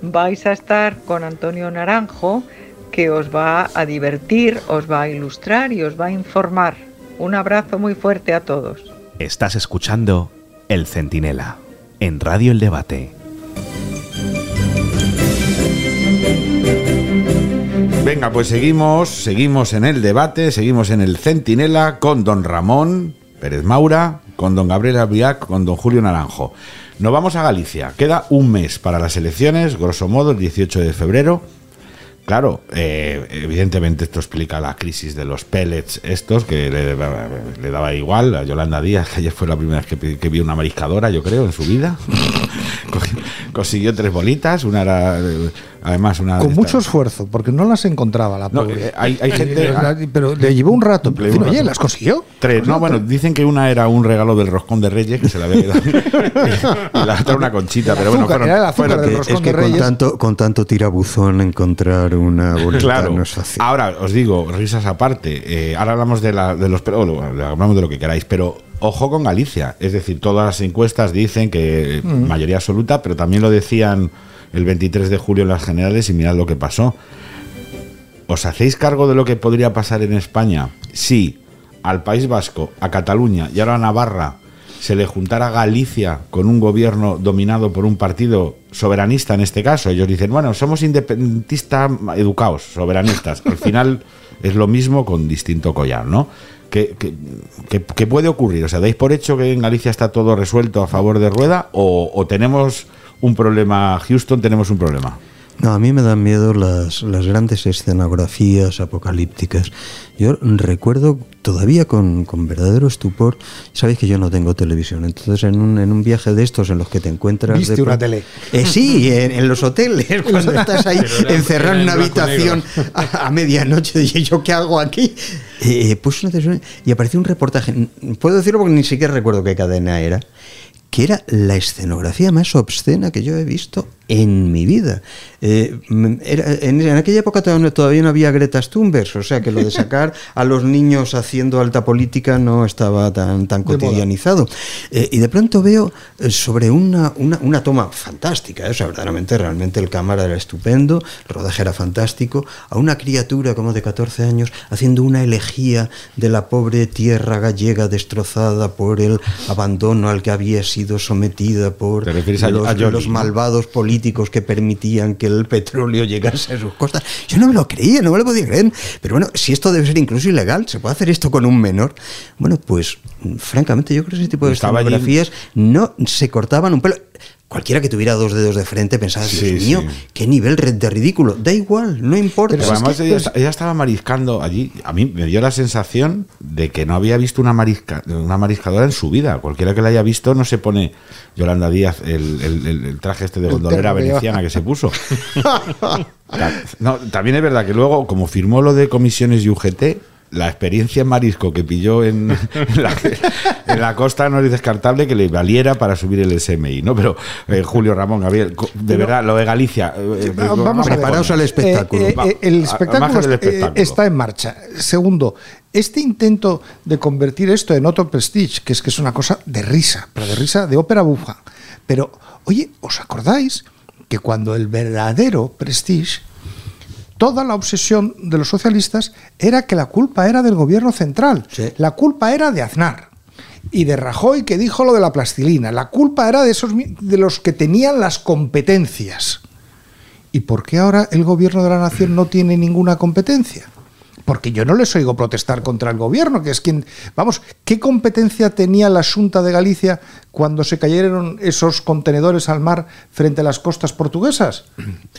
Vais a estar con Antonio Naranjo, que os va a divertir, os va a ilustrar y os va a informar. Un abrazo muy fuerte a todos. Estás escuchando El Centinela en Radio El Debate. Venga, pues seguimos, seguimos en el debate, seguimos en el Centinela con don Ramón Pérez Maura, con don Gabriel Abiac, con don Julio Naranjo. Nos vamos a Galicia. Queda un mes para las elecciones, grosso modo, el 18 de febrero. Claro, eh, evidentemente esto explica la crisis de los pellets estos, que le, daba igual a Yolanda Díaz, que ayer fue la primera vez que, que vio una mariscadora, yo creo, en su vida. *laughs* Cogió- Consiguió tres bolitas, una era, eh, además una... Con estas- mucho esfuerzo, porque no las encontraba la No, pobre. eh, hay- hay gente- Eh, Pero le llevó un rato. Pero, oye. ¿las consiguió? Tres, no, bueno, dicen que una era un regalo del roscón de Reyes, que se la había quedado. *laughs* y la otra una conchita, pero bueno, azúcar, fueron- era el azúcar fueron- del Que- roscón es que de con tanto, con tanto tirabuzón encontrar una bolita Claro. no es fácil. Ahora os digo, risas aparte. eh, ahora hablamos de, la, de los. Pero, bueno, hablamos de lo que queráis, pero ojo con Galicia. Es decir, todas las encuestas dicen que Mm. mayoría absoluta, pero también lo decían el 23 de julio en las generales y mirad lo que pasó. ¿Os hacéis cargo de lo que podría pasar en España si al País Vasco, a Cataluña y ahora a Navarra se le juntara Galicia con un gobierno dominado por un partido soberanista en este caso? Ellos dicen, bueno, somos independentistas educados, soberanistas. Al final es lo mismo con distinto collar, ¿no? ¿Qué, qué- puede ocurrir? O sea, ¿dais por hecho que en Galicia está todo resuelto a favor de Rueda o, o tenemos un problema, Houston, tenemos un problema? No, a mí me dan miedo las, las grandes escenografías apocalípticas. Yo recuerdo todavía con, con verdadero estupor, sabéis que yo no tengo televisión, entonces en un, en un viaje de estos en los que te encuentras... Viste de una tele. Eh, sí, en, en los hoteles, *laughs* cuando estás ahí encerrado en una habitación a, a medianoche, y yo qué hago aquí. Eh, puse una televisión y apareció un reportaje, puedo decirlo porque ni siquiera recuerdo qué cadena era, que era la escenografía más obscena que yo he visto en mi vida. Eh, era- en, en aquella época todavía no, todavía no había Greta Thunberg, o sea que lo de sacar a los niños haciendo alta política no estaba tan, tan cotidianizado. Eh, y de pronto veo eh, sobre una, una, una toma fantástica, eh, o sea, verdaderamente, realmente el cámara era estupendo, el rodaje era fantástico, a una criatura como de 14 años haciendo una elegía de la pobre tierra gallega destrozada por el abandono al que había sido sometida por ¿Te refieres a- los, a los malvados políticos que permitían que el petróleo llegase a sus costas. Yo no me lo creía, no me lo podía creer. Pero bueno, si esto debe ser incluso ilegal, ¿se puede hacer esto con un menor? Bueno, pues francamente yo creo que ese tipo de escenografías no se cortaban un pelo. Cualquiera que tuviera dos dedos de frente pensaba, Dios Sí, mío, sí. qué nivel de ridículo. Da igual, no importa. Pero además ella, ella estaba mariscando allí. A mí me dio la sensación de que no había visto una, marisca, una mariscadora en su vida. Cualquiera que la haya visto no se pone Yolanda Díaz el, el- el- el traje este de gondolera que veneciana que se puso. *laughs* No, también es verdad que luego, como firmó lo de comisiones y UGT, la experiencia en marisco que pilló en, *laughs* en la, en la costa no es descartable que le valiera para subir el SMI, ¿no? Pero eh, Julio Ramón, Gabriel, de Pero- verdad, lo de Galicia. eh, Va- eh, vamos a ver. Preparaos al espectáculo. Eh, eh, eh, el eh, espectáculo. está en marcha. Segundo, este intento de convertir esto en otro prestige, que es que es una cosa de risa, pero de risa de ópera bufa. Pero, oye, ¿os acordáis que cuando el verdadero prestige toda la obsesión de los socialistas era que la culpa era del gobierno central, la culpa era de Aznar y de Rajoy que dijo lo de la plastilina, la culpa era de esos de los que tenían las competencias. ¿Y por qué ahora el gobierno de la nación no tiene ninguna competencia? porque yo no les oigo protestar contra el gobierno, que es quien, vamos, ¿qué competencia tenía la Junta de Galicia cuando se cayeron esos contenedores al mar frente a las costas portuguesas?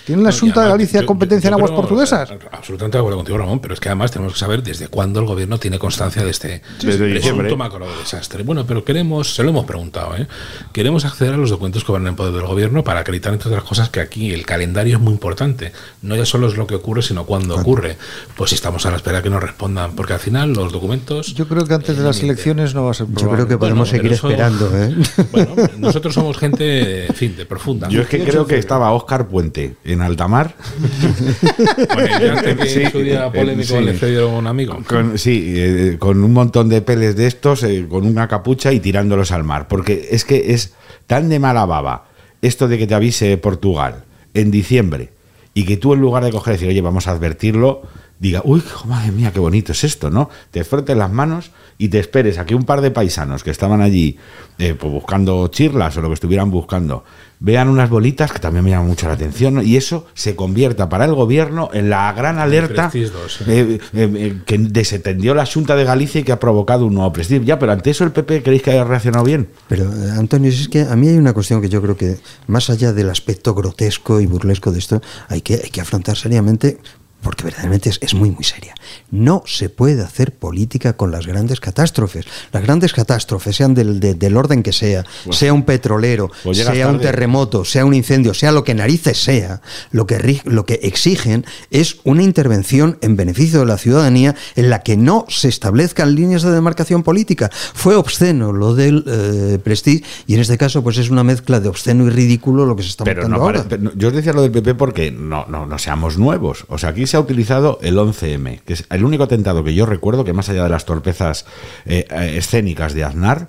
¿Tiene la Junta de Galicia competencia en aguas portuguesas? Absolutamente de acuerdo contigo, Ramón, pero es que además tenemos que saber desde cuándo el gobierno tiene constancia de este presunto macro desastre. Bueno, pero queremos, se lo hemos preguntado, ¿eh? queremos acceder a los documentos que van en poder del gobierno para acreditar, entre otras cosas, que aquí el calendario es muy importante. No ya solo es lo que ocurre, sino cuándo ocurre. Pues si estamos a la espera que nos respondan, porque al final los documentos... Yo creo que antes de las elecciones no va a ser probable. Yo creo que podemos seguir esperando. ¿eh? *laughs* Bueno, nosotros somos gente, en fin, de profunda. Yo es que creo que estaba Óscar Puente en altamar. *laughs* bueno, sí, su día polémico sí, le un amigo. Con, sí, eh, con un montón de peles de estos, eh, con una capucha y tirándolos al mar. Porque es que es tan de mala baba esto de que te avise Portugal en diciembre y que tú en lugar de coger y decir, oye, vamos a advertirlo, diga, uy, madre mía, qué bonito es esto, ¿no? Te frotes las manos y te esperes a que un par de paisanos que estaban allí eh, pues buscando chirlas o lo que estuvieran buscando, vean unas bolitas que también me llaman mucho la atención, ¿no? y eso se convierta para el gobierno en la gran alerta eh, eh, que desatendió la Junta de Galicia y que ha provocado un nuevo prestigio. Ya, pero ante eso el PP, ¿creéis que haya reaccionado bien? Pero, Antonio, es que a mí hay una cuestión que yo creo que, más allá del aspecto grotesco y burlesco de esto, hay que, hay que afrontar seriamente porque verdaderamente es, muy, muy seria. No se puede hacer política con las grandes catástrofes. Las grandes catástrofes, sean del, del orden que sea, sea un petrolero, pues sea un terremoto, sea un incendio, sea lo que narices sea, lo que, lo que exigen es una intervención en beneficio de la ciudadanía en la que no se establezcan líneas de demarcación política. Fue obsceno lo del eh, Prestige y en este caso pues es una mezcla de obsceno y ridículo lo que se está pero ahora. yo os decía lo del PP porque no, no, no seamos nuevos. O sea, aquí se ha utilizado el 11M, que es el único atentado que yo recuerdo que más allá de las torpezas eh, eh, escénicas de Aznar,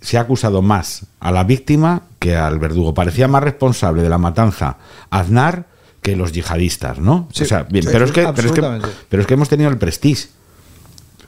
se ha acusado más a la víctima que al verdugo. Parecía más responsable de la matanza Aznar que los yihadistas, ¿no? o sea, bien, pero, es que, pero, es que, pero es que hemos tenido el prestige.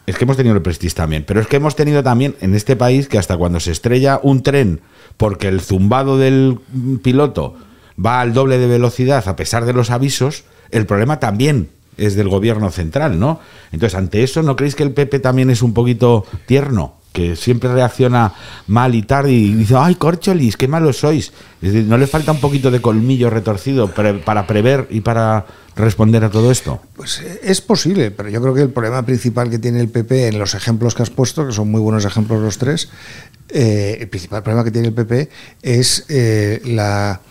Es que hemos tenido el prestige también. Pero es que hemos tenido también en este país que hasta cuando se estrella un tren porque el zumbado del piloto va al doble de velocidad a pesar de los avisos, el problema también es del gobierno central, ¿no? Entonces, ante eso, ¿no creéis que el PP también es un poquito tierno? que siempre reacciona mal y tarde y dice, ay, corcholis, qué malos sois. ¿No le falta un poquito de colmillo retorcido para prever y para responder a todo esto? Pues eh, es posible, pero yo creo que el problema principal que tiene el PP en los ejemplos que has puesto, que son muy buenos ejemplos los tres, eh, el principal problema que tiene el PP es eh, la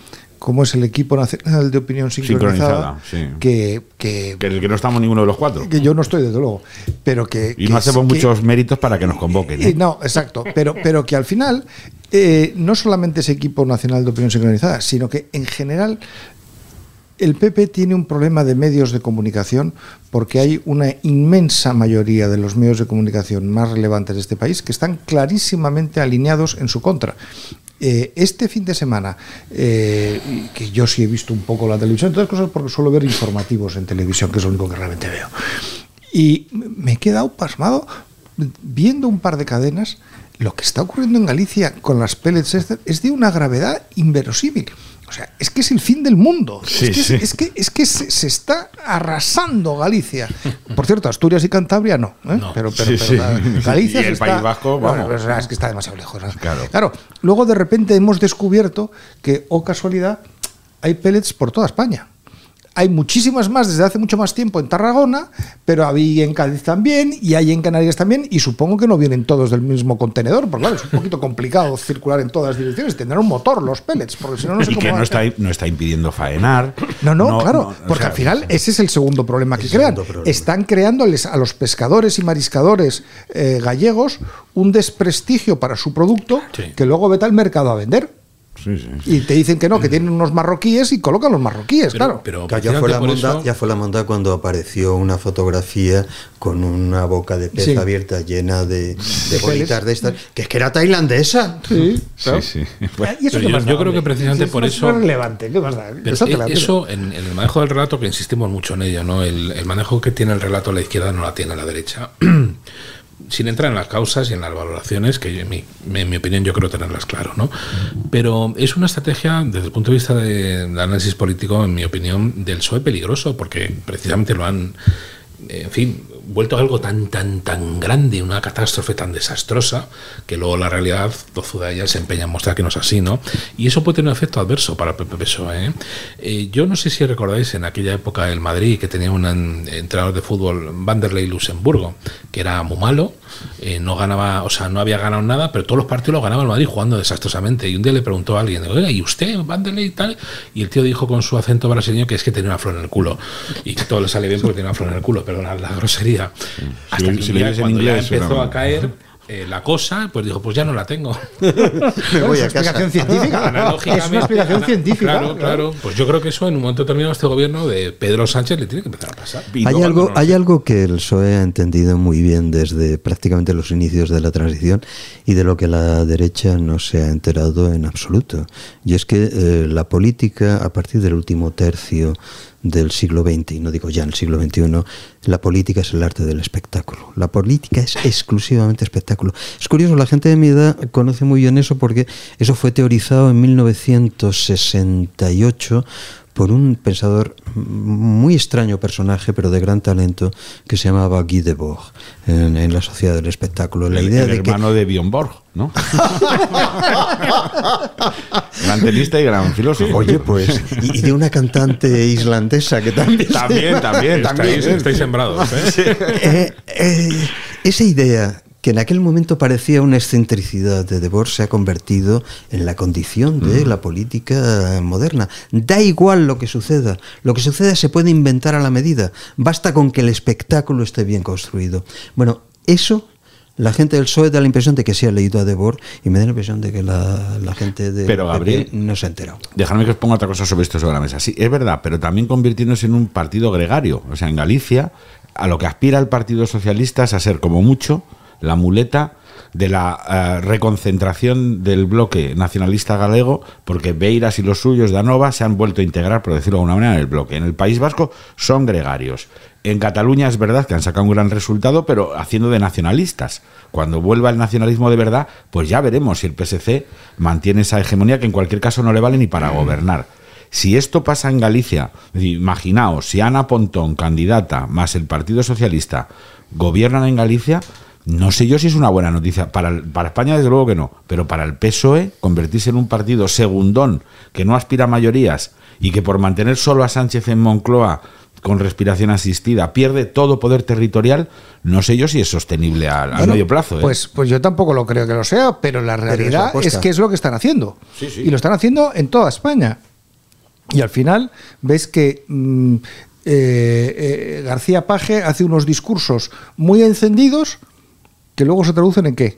como es el equipo nacional de opinión sincronizada, que, que, que, no estamos ninguno de los cuatro. Que yo no estoy, desde luego. Pero que, y no hacemos muchos méritos para que nos convoquen. ¿eh? No, exacto. Pero, pero que al final, eh, no solamente ese equipo nacional de opinión sincronizada, sino que en general el PP tiene un problema de medios de comunicación porque hay una inmensa mayoría de los medios de comunicación más relevantes de este país que están clarísimamente alineados en su contra. Eh, este fin de semana, eh, que yo sí he visto un poco la televisión, todas cosas porque suelo ver informativos en televisión, que es lo único que realmente veo. Y me he quedado pasmado viendo un par de cadenas. Lo que está ocurriendo en Galicia con las pellets es de una gravedad inverosímil. O sea, es que es el fin del mundo. es, que, es, que, se, está arrasando Galicia. Por cierto, Asturias y Cantabria no. ¿eh? Pero, *laughs* Galicia y el País Vasco, vamos. es que está demasiado lejos. Claro. claro. Luego de repente hemos descubierto que, oh casualidad, hay pellets por toda España hay muchísimas más desde hace mucho más tiempo en Tarragona, pero había en Cádiz también y hay en Canarias también y supongo que no vienen todos del mismo contenedor, porque claro, es un poquito complicado circular en todas las direcciones, tendrán un motor los pellets, porque si no, no sé y que no está, no está impidiendo faenar. No, no, claro, porque al final ese es el segundo problema que crean. Están creándoles a los pescadores y mariscadores eh, gallegos un desprestigio para su producto que luego vete al mercado a vender Sí, sí. Y te dicen que no, que tienen unos marroquíes y colocan los marroquíes, claro. Claro, ya, fue la monda, eso- ya fue la monda cuando apareció una fotografía con una boca de pez Sí. abierta llena de, bolitas de estas, que es que era tailandesa. Sí, Sí, sí. *laughs* Bueno, ¿Y eso Pero yo- creo que precisamente Es por eso- relevante, ¿qué más da? Pero Eso te e- la eso, en, en el manejo del relato, que insistimos mucho en ello, ¿no? El, el manejo que tiene el relato la izquierda no la tiene la derecha. *clears throat* Sin entrar en las causas y en las valoraciones, que en mi, en mi opinión yo creo tenerlas claro, ¿no? Pero es una estrategia, desde el punto de vista de- del análisis político, en mi opinión, del PSOE peligroso, porque precisamente lo han, en fin, vuelto algo tan, tan, tan grande, una catástrofe tan desastrosa, que luego la realidad tozuda ella se empeña en mostrar que no es así, ¿no? Y eso puede tener un efecto adverso para el PSOE. ¿eh? Eh, yo no sé si recordáis en aquella época el Madrid, que tenía un en- entrenador de fútbol, Vanderlei Luxemburgo, que era muy malo, eh, no ganaba, o sea, no había ganado nada, pero todos los partidos los ganaba el Madrid jugando desastrosamente. Y un día le preguntó a alguien, ¿y usted, Vanderlei y tal? Y el tío dijo con su acento brasileño que es que tenía una flor en el culo. Y todo le sale bien porque tenía una flor en el culo, perdona la grosería. Hasta Si- que si día, dices en cuando ya inglés, empezó a caer eh, la cosa, pues dijo, pues ya no la tengo. *laughs* Me voy a explicación *laughs* científica. Analógicamente, Es una explicación ana- científica. Claro, claro. Pues yo creo que eso en un momento determinado este gobierno de Pedro Sánchez le tiene que empezar a pasar. Y Hay algo, no hay algo que el PSOE ha entendido muy bien desde prácticamente los inicios de la transición y de lo que la derecha no se ha enterado en absoluto. Y es que eh, la política, a partir del último tercio del siglo XX, y no digo ya en el siglo XXI, la política es el arte del espectáculo. La política es exclusivamente espectáculo. Es curioso, la gente de mi edad conoce muy bien eso porque eso fue teorizado en 1968 por un pensador muy extraño personaje, pero de gran talento, que se llamaba Guy Debord, en, en la sociedad del espectáculo. La el, idea el de que hermano de Bjorn Borg, ¿no? *laughs* gran tenista y gran filósofo. Oye, pues, y, y de una cantante islandesa que también... También, también, *laughs* también. Estáis, estáis sembrados, ¿eh? *laughs* Eh, eh, esa idea que en aquel momento parecía una excentricidad de Debord se ha convertido en la condición de la política moderna. Da igual lo que suceda, lo que suceda se puede inventar a la medida, basta con que el espectáculo esté bien construido. Bueno, eso la gente del PSOE da la impresión de que se ha leído a Debord y me da la impresión de que la, la gente de Pero, Gabriel, no se ha enterado. Dejadme que os ponga otra cosa sobre esto sobre la mesa. Sí, es verdad, pero también convirtiéndose en un partido gregario. O sea, en Galicia, a lo que aspira el Partido Socialista es a ser, como mucho, la muleta de la eh, reconcentración del bloque nacionalista galego, porque Beiras y los suyos de Anova se han vuelto a integrar, por decirlo de alguna manera, en el bloque. En el País Vasco son gregarios. En Cataluña es verdad que han sacado un gran resultado, pero haciendo de nacionalistas. Cuando vuelva el nacionalismo de verdad, pues ya veremos si el PSC mantiene esa hegemonía que en cualquier caso no le vale ni para gobernar. Si esto pasa en Galicia, imaginaos, si Ana Pontón, candidata, más el Partido Socialista, gobiernan en Galicia, no sé yo si es una buena noticia. Para, el- para España, desde luego que no. Pero para el PSOE, convertirse en un partido segundón, que no aspira a mayorías y que por mantener solo a Sánchez en Moncloa con respiración asistida pierde todo poder territorial, no sé yo si es sostenible al Bueno, medio plazo. ¿eh? Pues, pues yo tampoco lo creo que lo sea, pero la realidad es que es lo que están haciendo. Sí, sí. Y lo están haciendo en toda España. Y al final ves que mm, eh, eh, García Paje hace unos discursos muy encendidos que luego se traducen en qué?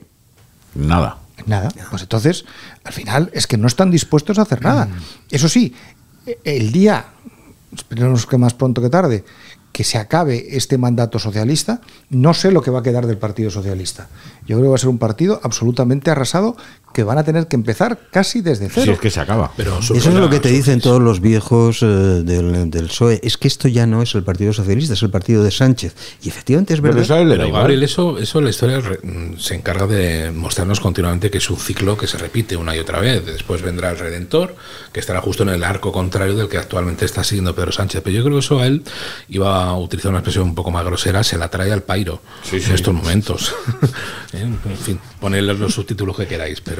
Nada. Nada. Pues entonces, al final es que no están dispuestos a hacer nada. Eso sí, el día, esperemos que más pronto que tarde, que se acabe este mandato socialista, no sé lo que va a quedar del Partido Socialista. Yo creo que va a ser un partido absolutamente arrasado que van a tener que empezar casi desde cero. Si es que se acaba. Pero Eso es lo que te dicen todos los viejos eh, del, del PSOE. Es que esto ya no es el Partido Socialista, es el partido de Sánchez. Y efectivamente es Pero verdad. Pero igual. Gabriel, eso, eso la historia se encarga de mostrarnos continuamente que es un ciclo que se repite una y otra vez. Después vendrá el Redentor, que estará justo en el arco contrario del que actualmente está siguiendo Pedro Sánchez. Pero yo creo que eso a él iba a utilizar una expresión un poco más grosera, se la trae al pairo en estos momentos. *laughs* ¿Eh? en fin, ponedle los subtítulos que queráis, pero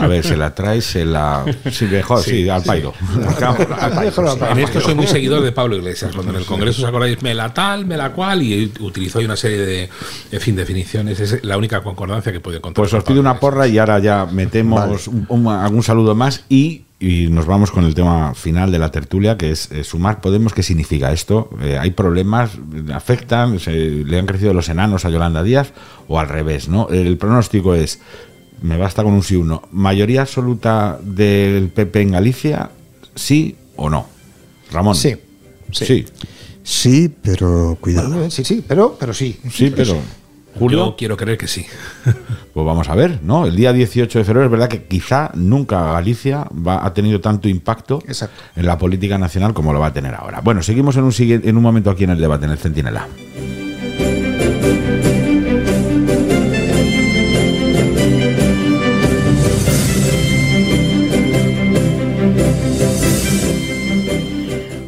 A ver, se la trae, se la. Sí, mejor, sí, al pairo. Al sí. En esto soy muy seguidor de Pablo Iglesias, cuando en el Congreso os acordáis, me la tal, me la cual, y utilizó ahí una serie de, en fin, definiciones. Es la única concordancia que puedo encontrar. Pues os pido una porra y ahora ya metemos un- un- algún saludo más y, y nos vamos con el tema final de la tertulia, que es eh, sumar Podemos. ¿Qué significa esto? Eh, ¿Hay problemas? ¿Afectan? Se- ¿Le han crecido los enanos a Yolanda Díaz? ¿O al revés? ¿no? El pronóstico es me basta con un sí uno. ¿Mayoría absoluta del PP en Galicia, sí o no? Ramón. Sí. Sí. Sí, pero cuidado. Bueno, sí, sí, pero, pero sí. Sí, pero. Julio. Yo quiero creer que sí. *laughs* Pues vamos a ver, ¿no? El día 18 de febrero es verdad que quizá nunca Galicia va, ha tenido tanto impacto Exacto. en la política nacional como lo va a tener ahora. Bueno, seguimos en un, siguiente- en un momento aquí en el debate, en el Centinela.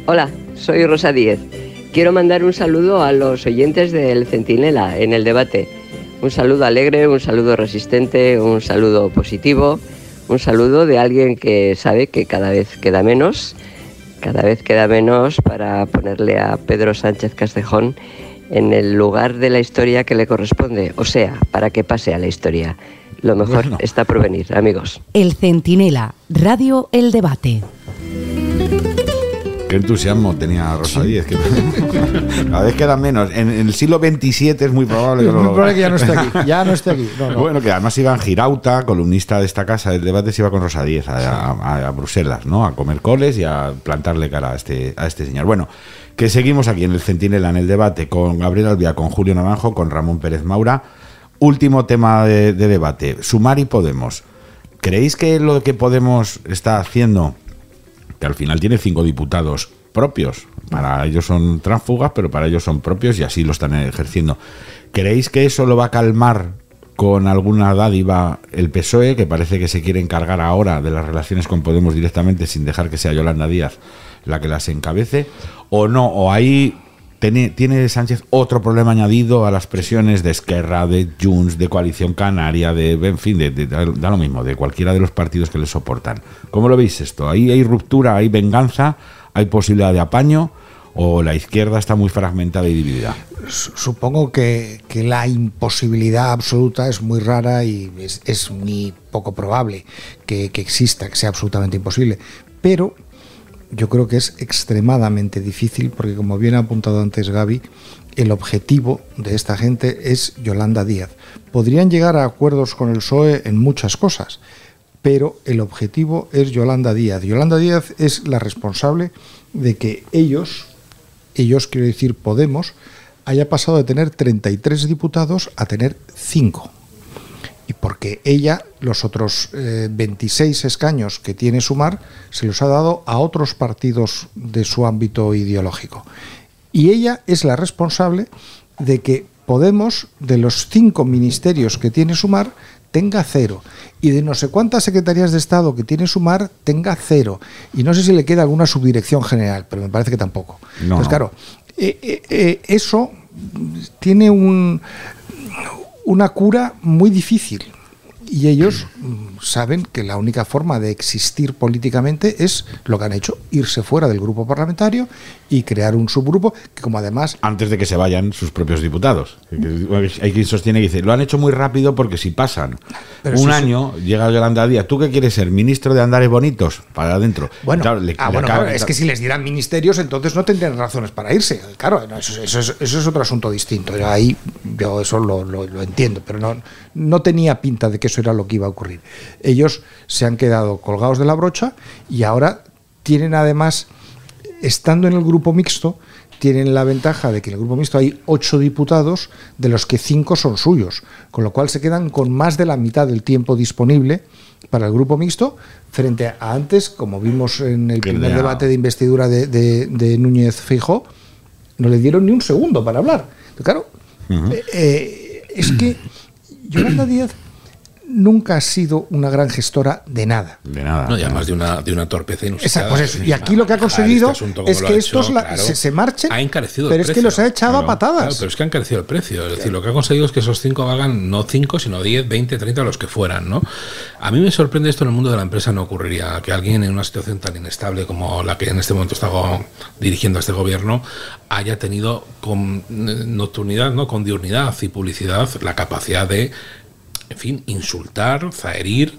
Hola, soy Rosa Díez. Quiero mandar un saludo a los oyentes del Centinela en el debate. Un saludo alegre, un saludo resistente, un saludo positivo, un saludo de alguien que sabe que cada vez queda menos, cada vez queda menos para ponerle a Pedro Sánchez Castejón en el lugar de la historia que le corresponde, o sea, para que pase a la historia. Lo mejor Bueno. está por venir, amigos. El Centinela, Radio El Debate. Qué entusiasmo tenía Rosa Díez. que- *laughs* Cada vez queda menos. En, en el siglo XXVII es muy probable que Es lo muy probable que ya no esté aquí. Ya no esté aquí. *laughs* No, no. Bueno, que además iba en Girauta, columnista de esta casa del debate, se iba con Rosa Díez a, a- a Bruselas, ¿no? A comer coles y a plantarle cara a este, a este señor. Bueno, que seguimos aquí en el Centinela, en el debate, con Gabriel Albia, con Julio Naranjo, con Ramón Pérez Maura. Último tema de, de debate, Sumar y Podemos. ¿Creéis que lo que Podemos está haciendo, que al final tiene cinco diputados propios, para ellos son tránsfugas, pero para ellos son propios y así lo están ejerciendo, ¿creéis que eso lo va a calmar con alguna dádiva el PSOE, que parece que se quiere encargar ahora de las relaciones con Podemos directamente sin dejar que sea Yolanda Díaz la que las encabece? ¿O no? ¿O ahí tiene, Sánchez otro problema añadido a las presiones de Esquerra, de Junts, de Coalición Canaria, de, en fin, de, da lo mismo, de cualquiera de los partidos que le soportan? ¿Cómo lo veis esto? ¿Ahí hay ruptura, hay venganza, hay posibilidad de apaño? ¿O la izquierda está muy fragmentada y dividida? Su- Supongo que, la imposibilidad absoluta es muy rara y es, muy poco probable que exista, que sea absolutamente imposible. Pero yo creo que es extremadamente difícil porque, como bien ha apuntado antes Gaby, el objetivo de esta gente es Yolanda Díaz. Podrían llegar a acuerdos con el PSOE en muchas cosas, pero el objetivo es Yolanda Díaz. Yolanda Díaz es la responsable de que ellos, ellos quiero decir Podemos, haya pasado de tener 33 diputados a tener 5. Y porque ella, los otros eh, 26 escaños que tiene Sumar, se los ha dado a otros partidos de su ámbito ideológico. Y ella es la responsable de que Podemos, de los cinco ministerios que tiene Sumar, tenga cero. Y de no sé cuántas secretarías de Estado que tiene Sumar, tenga cero. Y no sé si le queda alguna subdirección general, pero me parece que tampoco. No, Entonces, claro, eh, eh, eh, eso tiene un, una cura muy difícil. Y ellos mm, saben que la única forma de existir políticamente es lo que han hecho, irse fuera del grupo parlamentario y crear un subgrupo que como además... Antes de que se vayan sus propios diputados. Hay quien sostiene que dice, lo han hecho muy rápido porque si pasan Pero un sí, sí. año, llega Yolanda Díaz, ¿tú qué quieres ser? ¿Ministro de Andares Bonitos? Para adentro. Bueno, Claro, le- ah, le bueno, acaba- es que si les dieran ministerios, entonces no tendrían razones para irse. Claro, eso, eso es, eso es otro asunto distinto. Ahí yo eso lo, lo- lo entiendo, pero no, no tenía pinta de que eso era lo que iba a ocurrir. Ellos se han quedado colgados de la brocha y ahora tienen además, estando en el grupo mixto, tienen la ventaja de que en el grupo mixto hay ocho diputados, de los que cinco son suyos, con lo cual se quedan con más de la mitad del tiempo disponible para el grupo mixto, frente a antes, como vimos en el primer debate de investidura de, de- de Núñez Feijóo, no le dieron ni un segundo para hablar. Claro, eh, eh, es que Yolanda Díaz nunca ha sido una gran gestora de nada. De nada. No, y además de una, de una torpeza inusitada. Exacto, pues eso. Y aquí lo que ha conseguido este como es que estos hecho, la- claro, se, se marchen, Ha encarecido pero el es que precio. los ha echado Claro, a patadas. Claro, pero es que ha encarecido el precio. Es decir, lo que ha conseguido es que esos cinco valgan no cinco, sino 10, 20, 30, los que fueran, ¿no? A mí me sorprende esto en el mundo de la empresa, no ocurriría que alguien en una situación tan inestable como la que en este momento está dirigiendo a este gobierno haya tenido con nocturnidad, ¿no? Con diurnidad y publicidad la capacidad de, en fin, insultar, zaherir,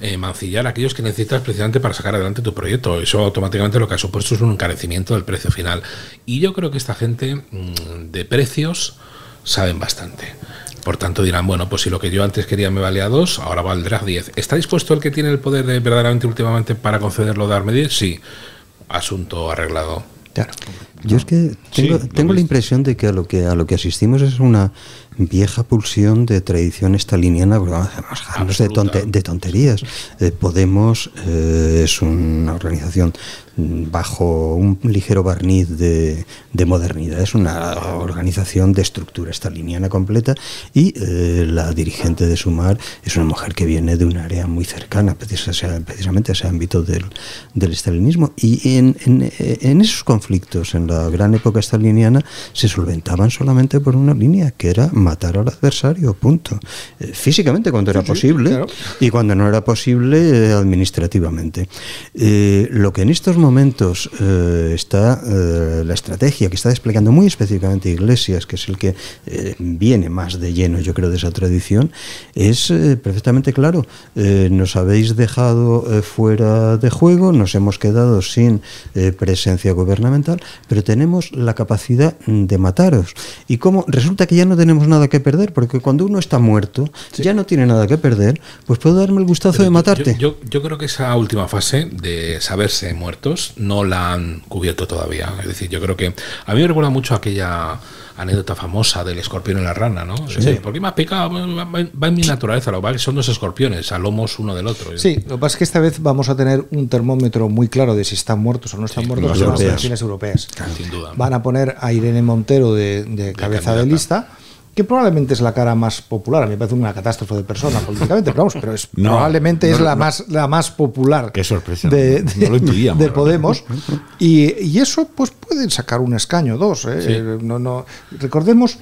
eh, mancillar a aquellos que necesitas precisamente para sacar adelante tu proyecto. Eso automáticamente lo que ha supuesto es un encarecimiento del precio final. Y yo creo que esta gente mm, de precios saben bastante. Por tanto dirán, bueno, pues si lo que yo antes quería me valía 2, ahora valdrá 10. ¿Está dispuesto el que tiene el poder de verdaderamente últimamente para concederlo darme 10? Sí. Asunto arreglado. Claro. Yo es que tengo, Sí, tengo la impresión de que a lo que a lo que asistimos es una vieja pulsión de tradición estaliniana, vamos, de, tonte- de tonterías. Eh, Podemos eh, es una organización mm, bajo un ligero barniz de, de modernidad, es una organización de estructura estaliniana completa y eh, la dirigente de Sumar es una mujer que viene de un área muy cercana precisa- precisamente a ese ámbito del, del estalinismo y en, en- en esos conflictos en la gran época staliniana se solventaban solamente por una línea que era matar al adversario, punto. Eh, físicamente cuando era posible y cuando no era posible eh, administrativamente. Eh, lo que en estos momentos eh, está eh, la estrategia que está desplegando muy específicamente Iglesias, que es el que viene más de lleno, yo creo, de esa tradición, es perfectamente claro. Nos habéis dejado fuera de juego, nos hemos quedado sin presencia gubernamental, pero tenemos la capacidad mm, de mataros. Y como resulta que ya no tenemos nada que perder, porque cuando uno está muerto, ya no tiene nada que perder, pues puedo darme el gustazo de matarte. Yo, yo- yo creo que esa última fase de saberse muertos no la han cubierto todavía. Es decir, yo creo que a mí me recuerda mucho aquella anécdota famosa del escorpión y la rana, ¿no? Sí. decir, ¿por qué me ha picado? Va, va- va en mi naturaleza, lo que son dos escorpiones, a lomos uno del otro. Sí, lo que pasa es que esta vez vamos a tener un termómetro muy claro de si están muertos o no están muertos las en las europeas. elecciones europeas. Sin duda. Van a poner a Irene Montero de, de cabeza de lista, que probablemente es la cara más popular. A mí me parece una catástrofe de persona políticamente, pero vamos, pero es, No, probablemente no, es la no. más la más popular Qué sorpresa. de, lo Podemos. Y, y eso, pues pueden sacar un escaño, dos. ¿eh? Sí. No, no. Recordemos,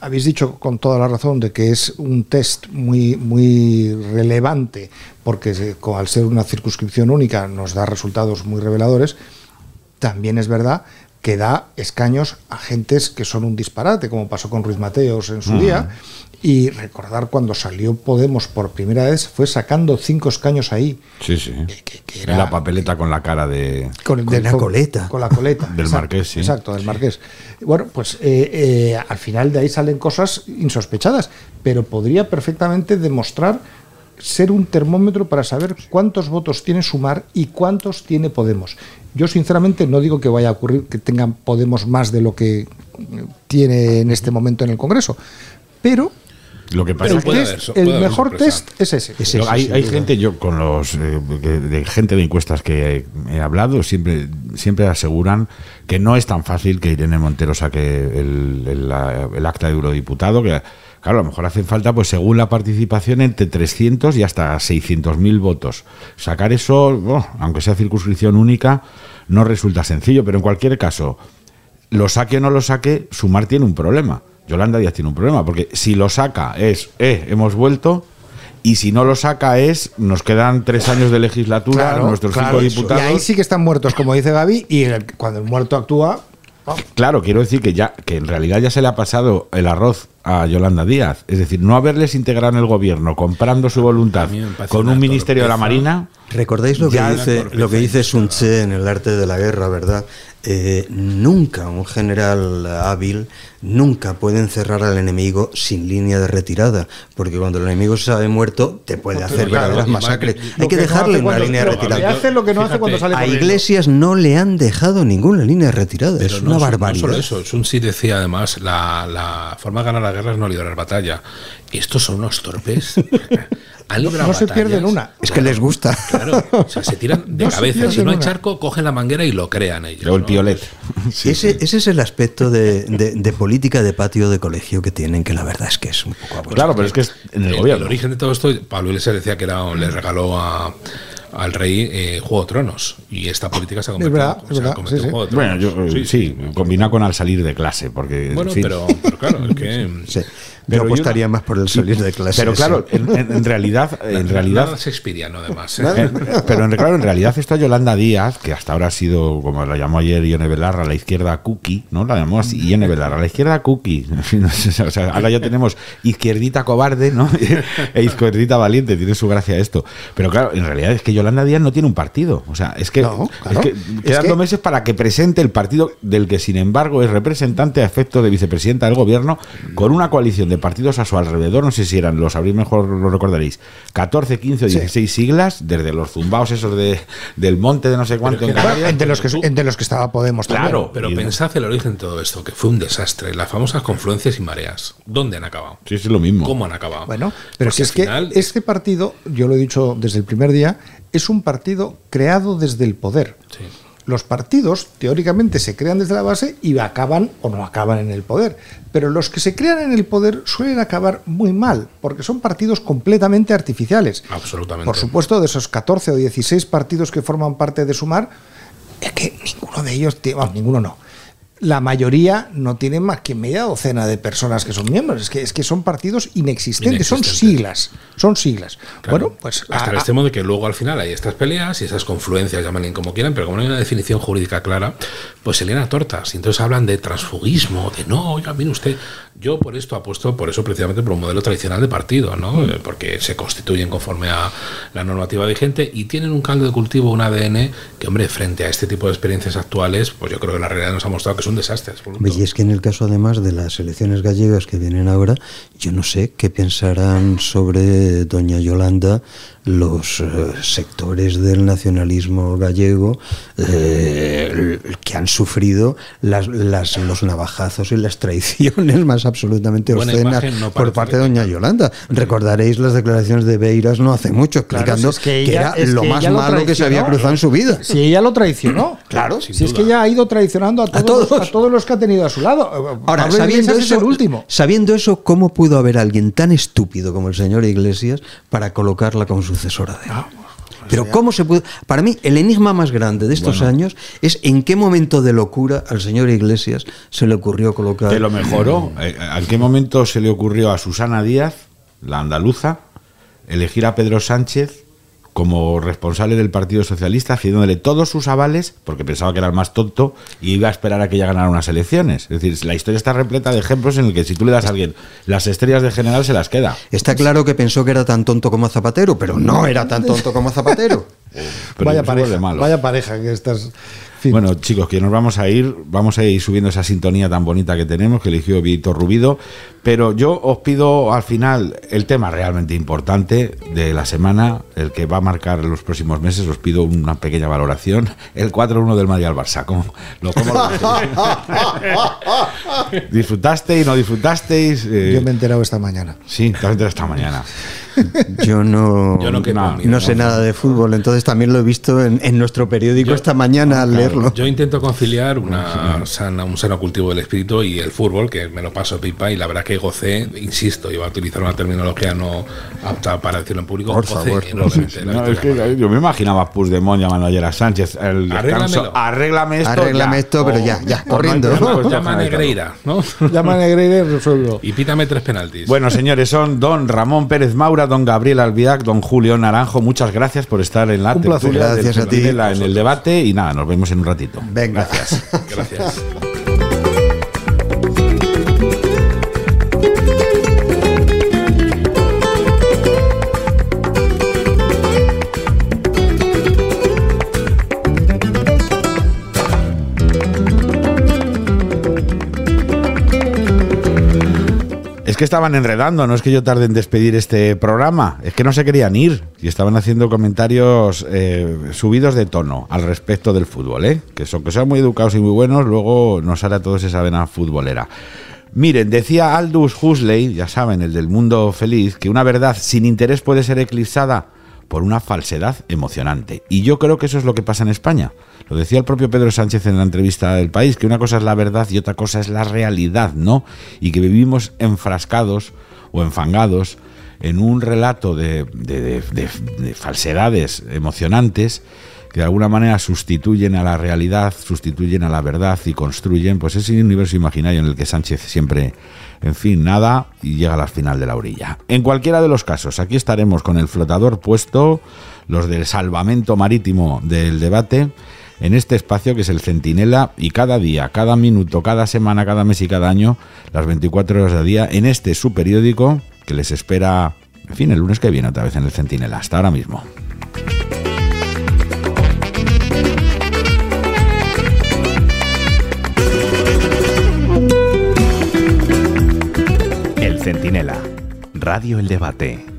habéis dicho con toda la razón de que es un test muy, muy relevante, porque al ser una circunscripción única nos da resultados muy reveladores. También es verdad que da escaños a gentes que son un disparate, como pasó con Ruiz Mateos en su día. Y recordar cuando salió Podemos por primera vez fue sacando cinco escaños ahí. Sí, sí. era- En la papeleta con la cara de. Con, el- Con la con- coleta. Con la coleta. Del exacto, Marqués, sí. Exacto, del Marqués. Bueno, pues eh, eh, al final de ahí salen cosas insospechadas, pero podría perfectamente demostrar ser un termómetro para saber cuántos votos tiene Sumar y cuántos tiene Podemos. Yo sinceramente no digo que vaya a ocurrir que tengan Podemos más de lo que eh, tiene en este momento en el Congreso, pero Lo que pasa el, es que el mejor test es ese. Hay, hay gente, yo con los eh, de gente de encuestas que he, he hablado, siempre, siempre aseguran que no es tan fácil que Irene Montero saque el, el- la- el acta de eurodiputado, que claro, a lo mejor hacen falta, pues según la participación, entre 300 y hasta 600 mil votos. Sacar eso, oh, aunque sea circunscripción única, no resulta sencillo, pero en cualquier caso, lo saque o no lo saque, Sumar tiene un problema. Yolanda Díaz tiene un problema, porque si lo saca es, eh, hemos vuelto, y si no lo saca es, nos quedan tres años de legislatura, Claro, nuestros claro, cinco y diputados. ahí sí que están muertos, como dice Gaby, y el- cuando el muerto actúa, Claro, quiero decir que ya que en realidad ya se le ha pasado el arroz a Yolanda Díaz, es decir, no haberles integrado en el gobierno, comprando su voluntad con un ministerio de la. Marina. ¿Recordáis lo que, dice, lo que dice Sun Tse en el arte de la guerra, verdad? Eh, nunca un general hábil, nunca puede encerrar al enemigo sin línea de retirada, porque cuando el enemigo se sabe muerto, te puede hacer verdaderas masacres. Hay que que no dejarle hace una línea de retirada. hace lo que no hace cuando sale A. Iglesias no le han dejado ninguna línea de retirada. Pero es no, una barbaridad. No solo eso, Sun decía además, la, la forma de ganar la guerra es no librar batalla. Estos son unos torpes. *laughs* Han No- se batallas. pierden una. Es que les gusta. Claro, o sea, se tiran de *laughs* No cabeza. Si no hay una. charco, cogen la manguera y lo crean ellos. O el ¿no? piolet. *laughs* ese, ese es el aspecto de, de- de política de patio de colegio que tienen, que la verdad es que es un poco aburrido. Claro, pero es que es en el, El, gobierno. el origen de todo esto, Pablo Iglesias decía que era, le regaló a, al rey eh, Juego de Tronos. Y esta política se ha convertido, verdad, es verdad, convertido sí, en Juego de Bueno, yo, eh, sí, combina con al salir de clase, porque Bueno, en fin. pero, pero claro, es que. Sí. Pero Yo yo apostaría más por el salir de clase. Pero claro, sí. en, en- en realidad, *laughs* en realidad, Nada shakespeariano, además. ¿eh? *laughs* Pero en, claro, en realidad esta Yolanda Díaz, que hasta ahora ha sido, como la llamó ayer Ione Belarra, la izquierda cookie, ¿no? La llamó así, Ione Belarra, la izquierda cookie. *laughs* O sea, ahora ya tenemos izquierdita cobarde, ¿no? e izquierdita valiente, tiene su gracia esto. Pero claro, en realidad es que Yolanda Díaz no tiene un partido. O sea, es que, No, claro. es que Es quedan que- dos meses para que presente el partido del que, sin embargo, es representante a efecto de vicepresidenta del gobierno con una coalición de partidos a su alrededor. No sé si eran, lo sabréis mejor, lo recordaréis, 14, 15 o Sí. 16 siglas, desde los zumbaos esos de, del monte de no sé cuánto en Canarias. entre los que entre los que estaba Podemos también. Claro. Pero Y- pensad el origen de todo esto, que fue un desastre. Las famosas confluencias y mareas. ¿Dónde han acabado? Sí, es lo mismo. ¿Cómo han acabado? Bueno, pero si es que final- este partido, yo lo he dicho desde el primer día, es un partido creado desde el poder. Sí. Los partidos, teóricamente, se crean desde la base y acaban o no acaban en el poder. Pero los que se crean en el poder suelen acabar muy mal, porque son partidos completamente artificiales. Absolutamente. Por supuesto, de esos 14 o 16 partidos que forman parte de Sumar, es que ninguno de ellos, tiene- vamos, ninguno no. La mayoría no tienen más que media docena de personas que son miembros. Es que, es que son partidos inexistentes, son siglas. Son siglas. Claro, Bueno, pues. hasta a- el extremo de que luego al final hay estas peleas y esas confluencias, llámenle como quieran, pero como no hay una definición jurídica clara, pues se leen a tortas. Y entonces hablan de transfugismo, de no, oiga, mire usted, yo por esto apuesto, por eso precisamente por un modelo tradicional de partido, ¿no? Mm. Eh, Porque se constituyen conforme a la normativa vigente y tienen un caldo de cultivo, un ADN, que, hombre, frente a este tipo de experiencias actuales, pues yo creo que la realidad nos ha mostrado que es un desastre. Y es que en el caso además de las elecciones gallegas que vienen ahora, yo no sé qué pensarán sobre doña Yolanda los eh, sectores del nacionalismo gallego eh, que han sufrido las, las- los navajazos y las traiciones más absolutamente obscenas no por parte de doña Yolanda. Recordaréis las declaraciones de Beiras no hace mucho, Claro, explicando si es que era es lo que más lo malo que se había cruzado en su vida. Si ella lo traicionó. *laughs* Claro, Si es que ella ha ido traicionando a todos, todos. a todos los que ha tenido a su lado. Ahora, Pablo sabiendo es eso, el último. sabiendo eso, ¿cómo pudo haber alguien tan estúpido como el señor Iglesias para colocarla como sucesora de él? Ah, Pero cómo se puede... Para mí, el enigma más grande de estos años es en qué momento de locura al señor Iglesias se le ocurrió colocar... Que lo mejoró. Eh, ¿En qué momento se le ocurrió a Susana Díaz, la andaluza, elegir a Pedro Sánchez como responsable del Partido Socialista, cediéndole todos sus avales, porque pensaba que era el más tonto, y iba a esperar a que ella ganara unas elecciones? Es decir, la historia está repleta de ejemplos en el que si tú le das a alguien las estrellas de general, se las queda. Está claro que pensó que era tan tonto como Zapatero, pero no era tan tonto como Zapatero. Pero vaya pareja, de malo. vaya pareja que estás. fin. Bueno, chicos, que nos vamos a ir, vamos a ir subiendo esa sintonía tan bonita que tenemos, que eligió Víctor Rubido, pero yo os pido al final el tema realmente importante de la semana, el que va a marcar los próximos meses, os pido una pequeña valoración, el 4-1 del Madrid al Barça. ¿Cómo lo, cómo lo? *laughs* ¿Disfrutasteis, no disfrutasteis? Eh, Yo me he enterado esta mañana. Sí, también esta mañana. Yo no, Yo no no, no sé nada de fútbol, entonces también lo he visto en, en nuestro periódico Yo- esta mañana al leerlo. Yo intento conciliar una sana, un sano cultivo del espíritu y el fútbol, que me lo paso pipa, y la verdad que gocé, insisto, iba a utilizar una terminología no apta para decirlo en público, Por gocé favor. No, es que yo me imaginaba a Puigdemont llamando ayer a Sánchez. El descanso, arréglame esto. Arréglame ya. esto, pero ya, ya, no hay corriendo. presupuesto, Pues Llama a Negreira, ¿no? Llama a Negreira y resuelvo. y pítame tres penaltis. Bueno, señores, son don Ramón Pérez Maura, don Gabriel Albiac, don Julio Naranjo. Muchas gracias por estar en la Un placer. tertulia del Gracias a ti. En el debate y nada, nos vemos en un ratito. Venga. Gracias. *laughs* Gracias. Que estaban enredando, no es que yo tarde en despedir este programa, es que no se querían ir y estaban haciendo comentarios eh, subidos de tono al respecto del fútbol, ¿eh? que son que son muy educados y muy buenos, luego nos a todos esa vena futbolera. Miren, decía Aldous Huxley, ya saben, el del mundo feliz, que una verdad sin interés puede ser eclipsada por una falsedad emocionante. Y yo creo que eso es lo que pasa en España. Lo decía el propio Pedro Sánchez en la entrevista del país, que una cosa es la verdad y otra cosa es la realidad, ¿no? Y que vivimos enfrascados o enfangados en un relato de, de- de- de- de falsedades emocionantes que de alguna manera sustituyen a la realidad, sustituyen a la verdad y construyen pues ese universo imaginario en el que Sánchez siempre, en fin, nada y llega a la final de la orilla. En cualquiera de los casos, aquí estaremos con el flotador puesto, los del salvamento marítimo del debate, en este espacio que es el Centinela y cada día, cada minuto, cada semana, cada mes y cada año, las 24 horas de día, en este su periódico que les espera, en fin, el lunes que viene otra vez en el Centinela. Hasta ahora mismo. Centinela, Radio El Debate.